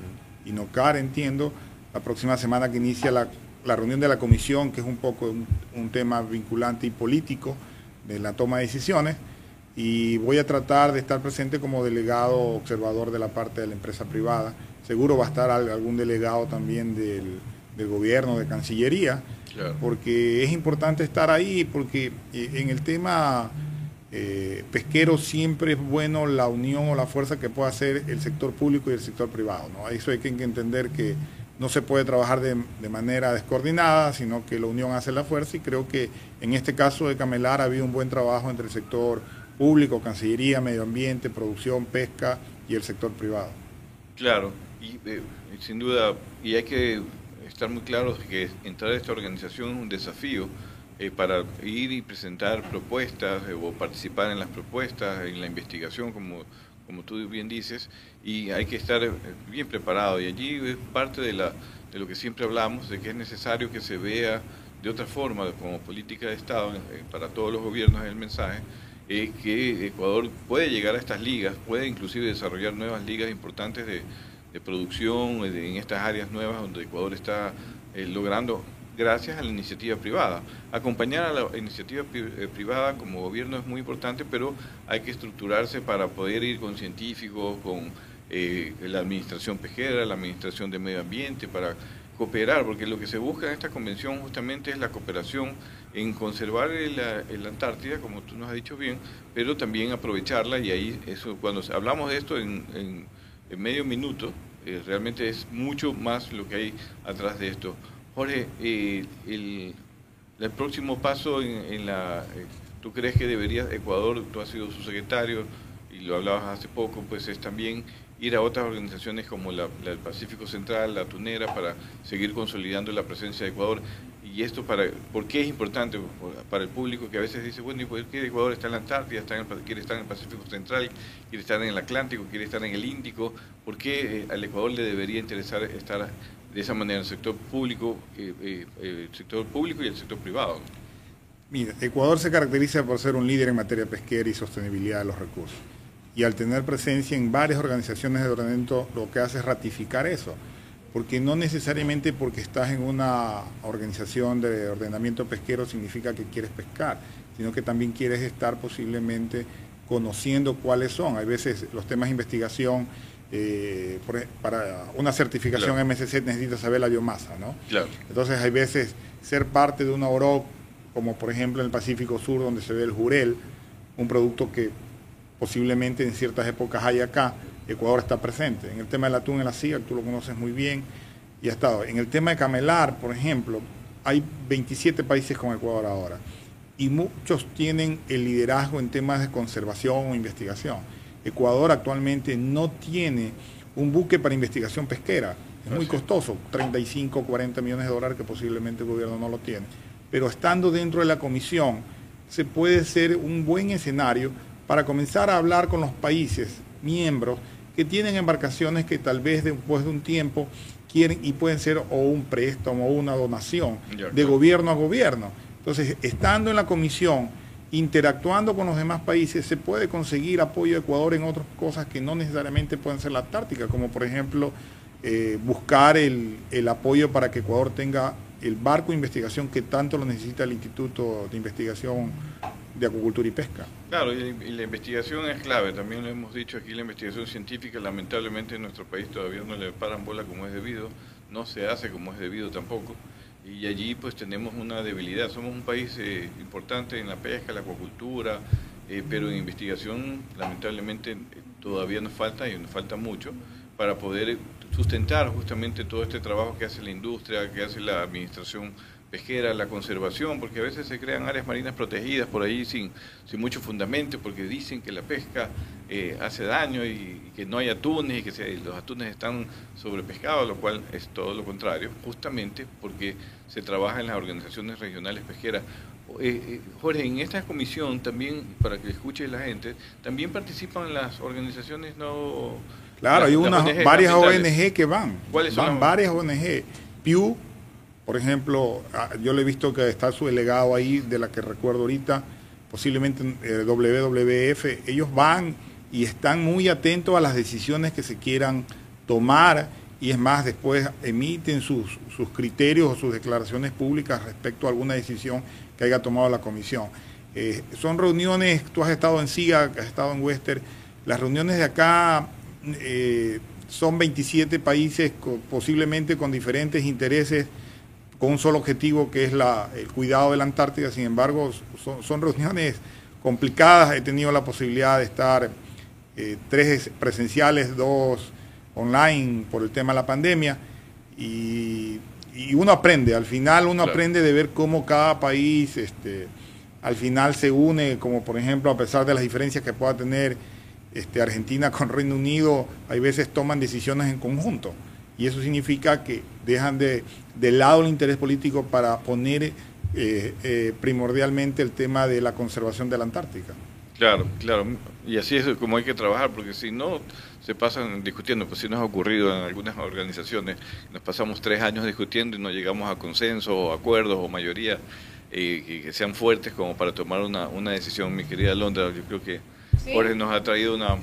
INOCAR, entiendo, la próxima semana que inicia la, reunión de la comisión, que es un poco un, tema vinculante y político de la toma de decisiones. Y voy a tratar de estar presente como delegado observador de la parte de la empresa privada. Seguro va a estar algún delegado también del, gobierno, de Cancillería, porque es importante estar ahí, porque eh, en el tema eh, pesquero siempre es bueno la unión o la fuerza que pueda hacer el sector público y el sector privado. ¿no? Eso hay que entender que no se puede trabajar de, manera descoordinada, sino que la unión hace la fuerza y creo que en este caso de Camelar ha habido un buen trabajo entre el sector público, Cancillería, Medio Ambiente, Producción, Pesca y el sector privado. Claro, y eh, sin duda, y hay que estar muy claros que entrar a esta organización es un desafío eh, para ir y presentar propuestas eh, o participar en las propuestas, en la investigación, como como tú bien dices, y hay que estar eh, bien preparado. Y allí es parte de, la, de lo que siempre hablamos, de que es necesario que se vea de otra forma, como política de Estado, para todos los gobiernos el mensaje, eh, que Ecuador puede llegar a estas ligas, puede inclusive desarrollar nuevas ligas importantes de, de producción en estas áreas nuevas donde Ecuador está logrando gracias a la iniciativa privada. Acompañar a la iniciativa eh, privada como gobierno es muy importante, pero hay que estructurarse para poder ir con científicos, con eh, la administración pesquera, la administración de medio ambiente, para cooperar, porque lo que se busca en esta convención justamente es la cooperación en conservar la, Antártida, como tú nos has dicho bien, pero también aprovecharla y ahí eso cuando hablamos de esto en, medio minuto, eh, realmente es mucho más lo que hay atrás de esto. Jorge, eh, el, próximo paso en, la... Eh, ¿Tú crees que debería Ecuador, tú has sido su secretario y lo hablabas hace poco, pues es también ir a otras organizaciones como la, del Pacífico Central, la Tunera, para seguir consolidando la presencia de Ecuador? Y esto, para, ¿por qué es importante para el público que a veces dice, bueno, ¿y por qué Ecuador está en la Antártida, está en quiere estar en el Pacífico Central, quiere estar en el Atlántico, quiere estar en el Índico? ¿Por qué eh, al Ecuador le debería interesar estar de esa manera el sector público, eh, eh, el sector público y el sector privado. Mira, Ecuador se caracteriza por ser un líder en materia pesquera y sostenibilidad de los recursos. Y al tener presencia en varias organizaciones de ordenamiento, lo que hace es ratificar eso. Porque no necesariamente porque estás en una organización de ordenamiento pesquero significa que quieres pescar, sino que también quieres estar posiblemente conociendo cuáles son. Hay veces los temas de investigación eh, e, para una certificación MSC necesita saber la biomasa, ¿no? Entonces hay veces ser parte de una OROC, como por ejemplo en el Pacífico Sur, donde se ve el jurel, un producto que posiblemente en ciertas épocas hay acá, Ecuador está presente. En el tema del atún en la CIA, tú lo conoces muy bien y ha estado. En el tema de camelar, por ejemplo, hay 27 países con Ecuador ahora y muchos tienen el liderazgo en temas de conservación o investigación. Ecuador actualmente no tiene un buque para investigación pesquera. Es muy costoso, 35, 40 millones de dólares que posiblemente el gobierno no lo tiene. Pero estando dentro de la comisión, se puede ser un buen escenario para comenzar a hablar con los países miembros que tienen embarcaciones que tal vez después de un tiempo quieren y pueden ser o un préstamo o una donación de gobierno a gobierno. Entonces, estando en la comisión, interactuando con los demás países se puede conseguir apoyo de Ecuador en otras cosas que no necesariamente pueden ser la Antártica, como por ejemplo eh, buscar el, apoyo para que Ecuador tenga el barco de investigación que tanto lo necesita el Instituto de Investigación de Acuicultura y Pesca. Claro, y, la investigación es clave, también lo hemos dicho aquí, la investigación científica lamentablemente en nuestro país todavía no le paran bola como es debido, no se hace como es debido tampoco y allí pues tenemos una debilidad. Somos un país eh, importante en la pesca, la acuacultura, eh, pero en investigación lamentablemente todavía nos falta y nos falta mucho para poder sustentar justamente todo este trabajo que hace la industria, que hace la administración pesquera, la conservación, porque a veces se crean áreas marinas protegidas por ahí sin, sin mucho fundamento, porque dicen que la pesca eh, hace daño y, que no hay atunes y que los atunes están sobrepescados, lo cual es todo lo contrario, justamente porque se trabaja en las organizaciones regionales pesqueras. Eh, eh, Jorge, en esta comisión también, para que escuche la gente, también participan las organizaciones no... Claro, hay unas varias ONG que van. ¿Cuáles son? Van varias ONG. Pew, por ejemplo, ah, yo le he visto que está su delegado ahí, de la que recuerdo ahorita, posiblemente eh, WWF, ellos van y están muy atentos a las decisiones que se quieran tomar y es más, después emiten sus, sus criterios o sus declaraciones públicas respecto a alguna decisión que haya tomado la comisión. Eh, son reuniones, tú has estado en SIGA, has estado en Wester, las reuniones de acá eh, son 27 países posiblemente con diferentes intereses con un solo objetivo que es la, el cuidado de la Antártida. Sin embargo, son, reuniones complicadas. He tenido la posibilidad de estar eh, tres presenciales, dos online por el tema de la pandemia. Y, uno aprende, al final uno aprende de ver cómo cada país este, al final se une, como por ejemplo, a pesar de las diferencias que pueda tener este, Argentina con Reino Unido, hay veces toman decisiones en conjunto. Y eso significa que dejan de, de lado el interés político para poner eh, eh, primordialmente el tema de la conservación de la Antártica. Claro, claro. Y así es como hay que trabajar, porque si no, se pasan discutiendo. Pues si nos ha ocurrido en algunas organizaciones, nos pasamos tres años discutiendo y no llegamos a consenso o acuerdos o mayoría y que sean fuertes como para tomar una, una decisión. Mi querida Londra, yo creo que Jorge nos ha traído una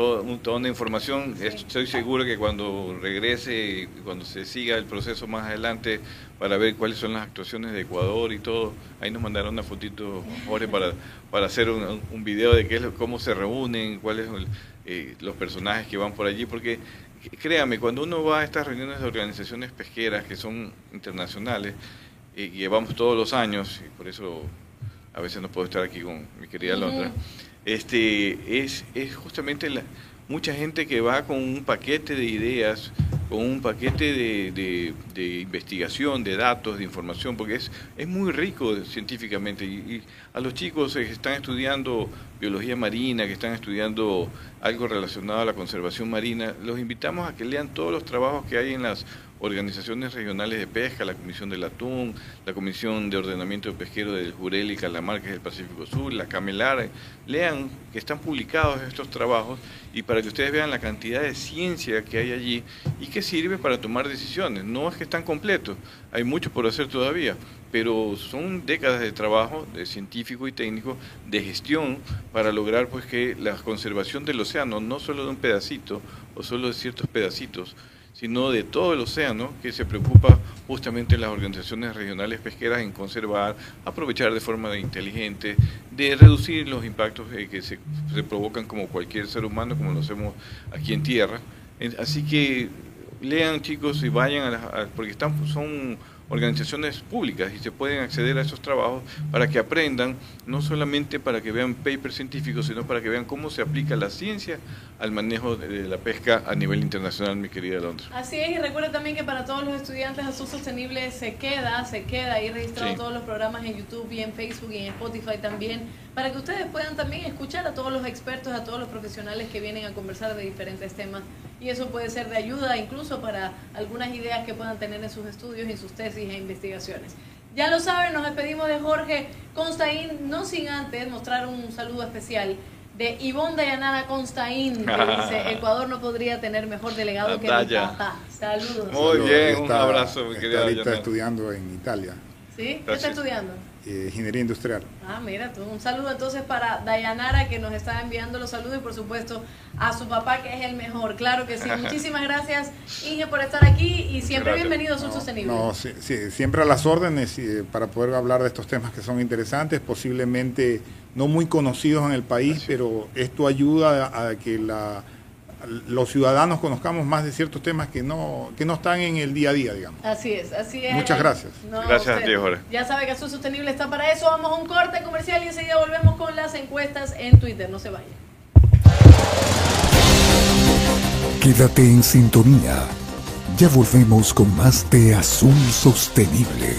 toda, una información. Estoy seguro que cuando regrese cuando se siga el proceso más adelante para ver cuáles son las actuaciones de Ecuador y todo, ahí nos mandaron una fotito, Jorge, para, para hacer un, un video de qué es, cómo se reúnen, cuáles son eh, los personajes que van por allí, porque créame, cuando uno va a estas reuniones de organizaciones pesqueras que son internacionales, y llevamos todos los años, y por eso a veces no puedo estar aquí con mi querida Londra, este, es, es justamente la, mucha gente que va con un paquete de ideas, con un paquete de, de, investigación, de datos, de información, porque es, es muy rico científicamente. Y, a los chicos que están estudiando biología marina, que están estudiando algo relacionado a la conservación marina, los invitamos a que lean todos los trabajos que hay en las organizaciones regionales de pesca, la Comisión del Atún, la Comisión de Ordenamiento Pesquero del Jurel y Calamar, que es el Pacífico Sur, la Camelar, lean que están publicados estos trabajos y para que ustedes vean la cantidad de ciencia que hay allí y que sirve para tomar decisiones. No es que están completos, hay mucho por hacer todavía, pero son décadas de trabajo de científico y técnico de gestión para lograr pues que la conservación del océano, no solo de un pedacito o solo de ciertos pedacitos, sino de todo el océano que se preocupa justamente las organizaciones regionales pesqueras en conservar, aprovechar de forma inteligente, de reducir los impactos que se, provocan como cualquier ser humano, como lo hacemos aquí en tierra. Así que lean chicos y vayan a, porque están, son organizaciones públicas y se pueden acceder a esos trabajos para que aprendan, no solamente para que vean papers científicos, sino para que vean cómo se aplica la ciencia al manejo de la pesca a nivel internacional, mi querida Londres. Así es, y recuerda también que para todos los estudiantes Azul Sostenible se queda, se queda ahí registrado todos los programas en YouTube y en Facebook y en Spotify también, para que ustedes puedan también escuchar a todos los expertos, a todos los profesionales que vienen a conversar de diferentes temas y eso puede ser de ayuda incluso para algunas ideas que puedan tener en sus estudios y sus tesis e investigaciones. Ya lo saben, nos despedimos de Jorge Constaín, no sin antes mostrar un saludo especial de Ivonne Dayanara Constaín, que dice, Ecuador no podría tener mejor delegado que mi papá. Saludos. Muy bien, un abrazo, mi querida Está estudiando en Italia. ¿Sí? ¿Qué está estudiando? Eh, ingeniería industrial. Ah, mira tú. Un saludo entonces para Dayanara que nos está enviando los saludos y por supuesto a su papá que es el mejor. Claro que sí. Muchísimas gracias Inge por estar aquí y siempre bienvenido a Sur Sostenible. No, sí, siempre a las órdenes eh, para poder hablar de estos temas que son interesantes, posiblemente no muy conocidos en el país, pero esto ayuda a que la los ciudadanos conozcamos más de ciertos temas que no, que no están en el día a día, digamos. Así es, así es. Muchas gracias. gracias a ti, Jorge. Ya sabe que Azul Sostenible está para eso. Vamos a un corte comercial y enseguida volvemos con las encuestas en Twitter. No se vayan. Quédate en sintonía. Ya volvemos con más de Azul Sostenible.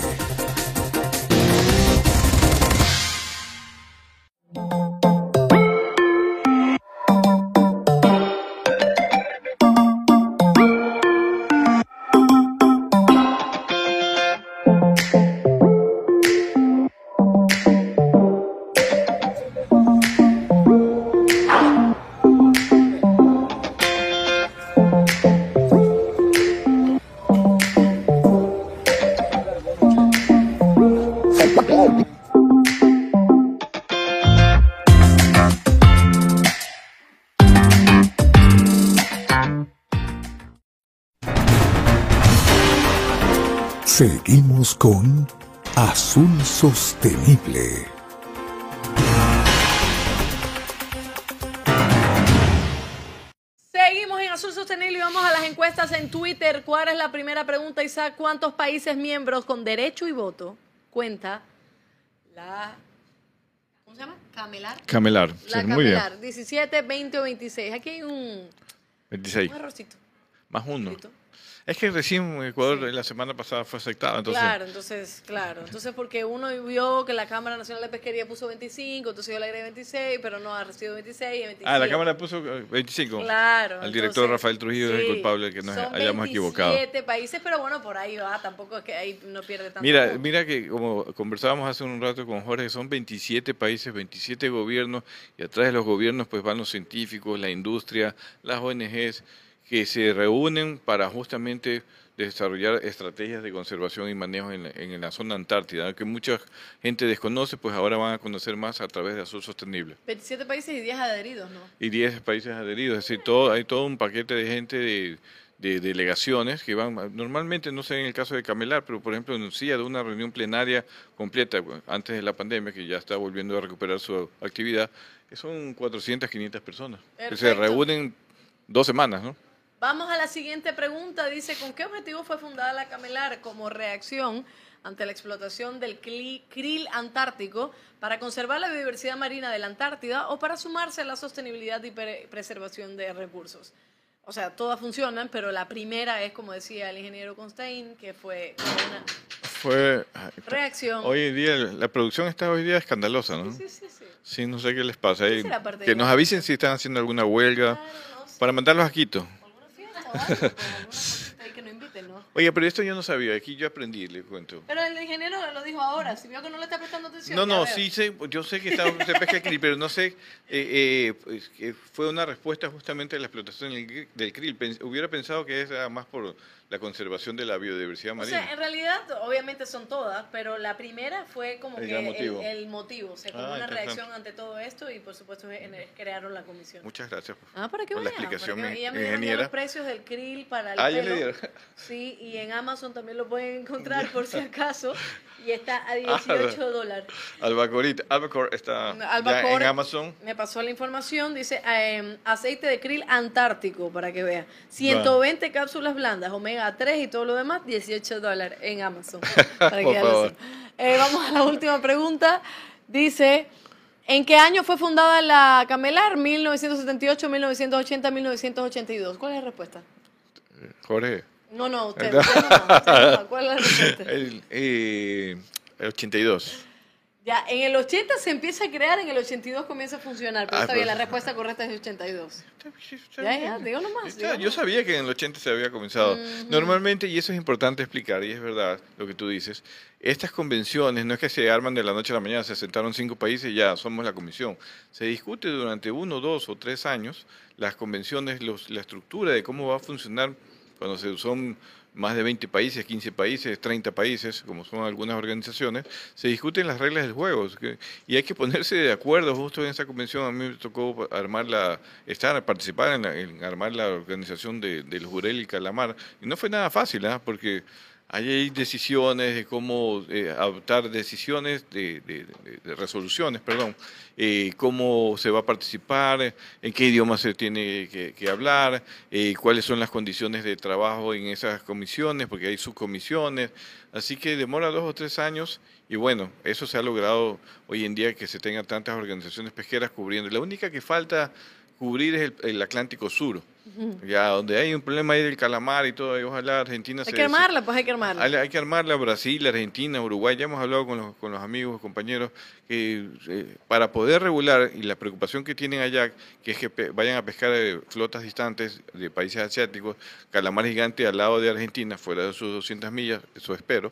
Con Azul Sostenible. Seguimos en Azul Sostenible y vamos a las encuestas en Twitter. ¿Cuál es la primera pregunta, Isaac? ¿Cuántos países miembros con derecho y voto cuenta la... ¿Cómo se llama? Camelar. Camelar, La sí, muy bien. Camelar, 17, 20 o 26. Aquí hay un, 26. un errorcito. Más uno. Es que recién Ecuador la semana pasada fue aceptado, entonces Claro, entonces, claro. Entonces, porque uno vio que la Cámara Nacional de Pesquería puso 25, entonces yo le agregué 26, pero no ha recibido 26 y 25. Ah, la Cámara puso eh, 25. Claro. Al director entonces, Rafael Trujillo es el sí, culpable que nos son hayamos equivocado. 27 países, pero bueno, por ahí va, tampoco es que ahí no pierde tanto. Mira, mira que como conversábamos hace un rato con Jorge, son 27 países, 27 gobiernos, y atrás de los gobiernos pues van los científicos, la industria, las ONGs, que se reúnen para justamente desarrollar estrategias de conservación y manejo en la, en la zona antártida, que mucha gente desconoce, pues ahora van a conocer más a través de Azul Sostenible. 27 países y 10 adheridos, ¿no? y 10 países adheridos. Es decir, todo, hay todo un paquete de gente de, de delegaciones que van, normalmente, no sé en el caso de Camelar, pero por ejemplo en CIA de una reunión plenaria completa antes de la pandemia, que ya está volviendo a recuperar su actividad, son 400, 500 personas, que se reúnen dos semanas, ¿no? Vamos a la siguiente pregunta. Dice, ¿con qué objetivo fue fundada la Camelar como reacción ante la explotación del krill antártico para conservar la biodiversidad marina de la Antártida o para sumarse a la sostenibilidad y pre- preservación de recursos? O sea, todas funcionan, pero la primera es, como decía el ingeniero Constein, que fue una Fue... reacción. Hoy en día, la producción está hoy día escandalosa, ¿no? Sí, sí, sí. Sí, no sé qué les pasa. ahí. que nos avisen si están haciendo alguna huelga Claro, no sé, para mandarlos a Quito. O algo, que no inviten, ¿no? Oye, pero esto yo no sabía, aquí yo aprendí, le cuento. Pero el ingeniero lo dijo ahora, si vio que no le está prestando atención. No, no, sí sé, yo sé que está, se pesca el krill, pero no sé, eh, eh, pues, fue una respuesta justamente a la explotación del, krill. Pens- hubiera pensado que era más por la conservación de la biodiversidad O marina. sea, en realidad, obviamente son todas, pero la primera fue como El que gran el, motivo. el motivo, o sea, como Ah, una reacción ante todo esto y por supuesto en- crearon la comisión. Muchas gracias. Ah, para que por la vean, explicación, para que vean. Y ya in- me dieron ya ingeniera. los precios del krill para el Ah, ya pelo. le dieron. Sí, y en Amazon también lo pueden encontrar por si acaso. Y está a Ah, 18 dólares. Albacorita, Albacore está ya en Amazon. me pasó la información, dice eh, aceite de krill antártico, para que vea. 120 cápsulas blandas, omega 3 y todo lo demás, 18 dólares en Amazon. Para que ya lo. Eh, vamos a la última pregunta. Dice, ¿en qué año fue fundada la Camelar? 1978, 1980, 1982. ¿Cuál es la respuesta? Jorge. No, no, usted, usted no, usted no. ¿Cuál es la respuesta? El, eh, el 82. Ya, en el 80 se empieza a crear, en el 82 comienza a funcionar. Pero Ah, está bien, pues- la respuesta correcta es 82. Está Ya, bien. ya, digo nomás. Yo sabía que en el 80 se había comenzado. Normalmente, y eso es importante explicar, y es verdad lo que tú dices, estas convenciones no es que se arman de la noche a la mañana, se sentaron cinco países y ya somos la comisión. Se discute durante uno, dos o tres años las convenciones, los- la estructura de cómo va a funcionar cuando se son más de 20 países, 15 países, 30 países, como son algunas organizaciones, se discuten las reglas del juego y hay que ponerse de acuerdo justo en esa convención. A mí me tocó armar la, estar, participar en, la- en armar la organización de, del Jurel y Calamar y no fue nada fácil, ¿ah? porque ahí hay decisiones de cómo eh, adoptar decisiones, de, de- resoluciones, perdón, eh, cómo se va a participar, en qué idioma se tiene que, que hablar, eh, cuáles son las condiciones de trabajo en esas comisiones, porque hay subcomisiones. Así que demora dos o tres años y bueno, eso se ha logrado hoy en día que se tengan tantas organizaciones pesqueras cubriendo. La única que falta cubrir es el, el Atlántico Sur. Ya donde hay un problema ahí del calamar y todo, y ojalá Argentina Hay se... que armarla, pues hay que armarla. Hay, hay que armarla Brasil, Argentina, Uruguay. Ya hemos hablado con los, con los amigos, compañeros, que eh, para poder regular y la preocupación que tienen allá, que es que pe- vayan a pescar eh, flotas distantes de países asiáticos, calamar gigante al lado de Argentina, fuera de sus 200 millas, eso espero,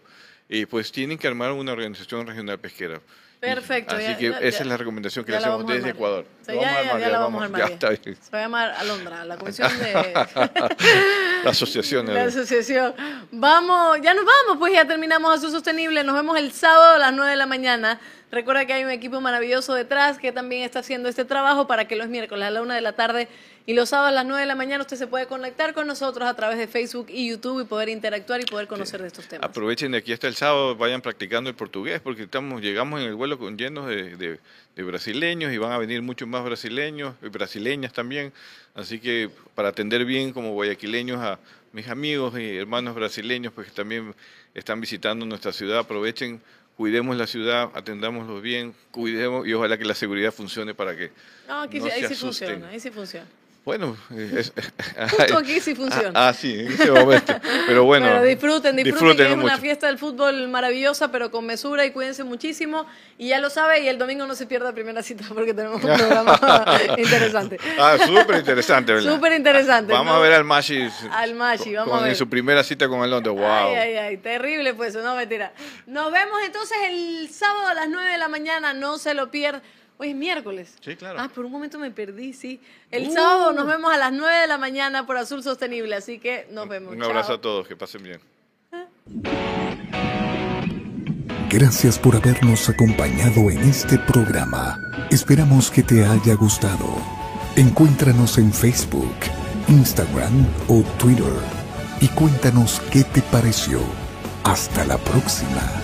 y pues tienen que armar una organización regional pesquera. Perfecto, Así ya- que ya- esa ya- es la recomendación que le hacemos desde. Ecuador. O sea, vamos a ya, ya la vamos a armar. Ya bien. está bien. Se va a llamar Alondra, la comisión de La asociación. la eh. asociación. Vamos, ya nos vamos, pues ya terminamos Azul Sostenible. Nos vemos el sábado a las 9 de la mañana. Recuerda que hay un equipo maravilloso detrás que también está haciendo este trabajo para que los miércoles a la 1 de la tarde y los sábados a las 9 de la mañana usted se puede conectar con nosotros a través de Facebook y YouTube y poder interactuar y poder conocer de estos temas. Aprovechen de aquí hasta el sábado, vayan practicando el portugués, porque estamos llegamos en el vuelo con llenos de, de- de brasileños y van a venir muchos más brasileños y brasileñas también. Así que para atender bien como guayaquileños a mis amigos y hermanos brasileños, pues que también están visitando nuestra ciudad, aprovechen, cuidemos la ciudad, atendámoslo bien, cuidemos y ojalá que la seguridad funcione para que No, aquí no sí, ahí se sí asusten. funciona, ahí sí funciona. Bueno, eh, es- Justo aquí sí funciona. Ah, ah, sí, en ese momento. Pero bueno, Pero disfruten, disfruten, que es una fiesta del fútbol maravillosa, pero con mesura y cuídense muchísimo. Y ya lo sabe, y el domingo no se pierda primera cita porque tenemos un programa interesante. Ah, súper interesante, ¿verdad? Súper interesante. Vamos ¿no? a ver al Mashi. Al Mashi, vamos con- a ver. En su primera cita con el Londres. Wow. Ay, ay, ay, terrible pues, no mentira. Nos vemos entonces el sábado a las 9 de la mañana, no se lo pierdan. Hoy es miércoles. Sí, claro. Ah, por un momento me perdí, sí. El Uh. sábado nos vemos a las 9 de la mañana por Azul Sostenible, así que nos vemos. Un abrazo Chao. a todos, que pasen bien. Gracias por habernos acompañado en este programa. Esperamos que te haya gustado. Encuéntranos en Facebook, Instagram o Twitter y cuéntanos qué te pareció. Hasta la próxima.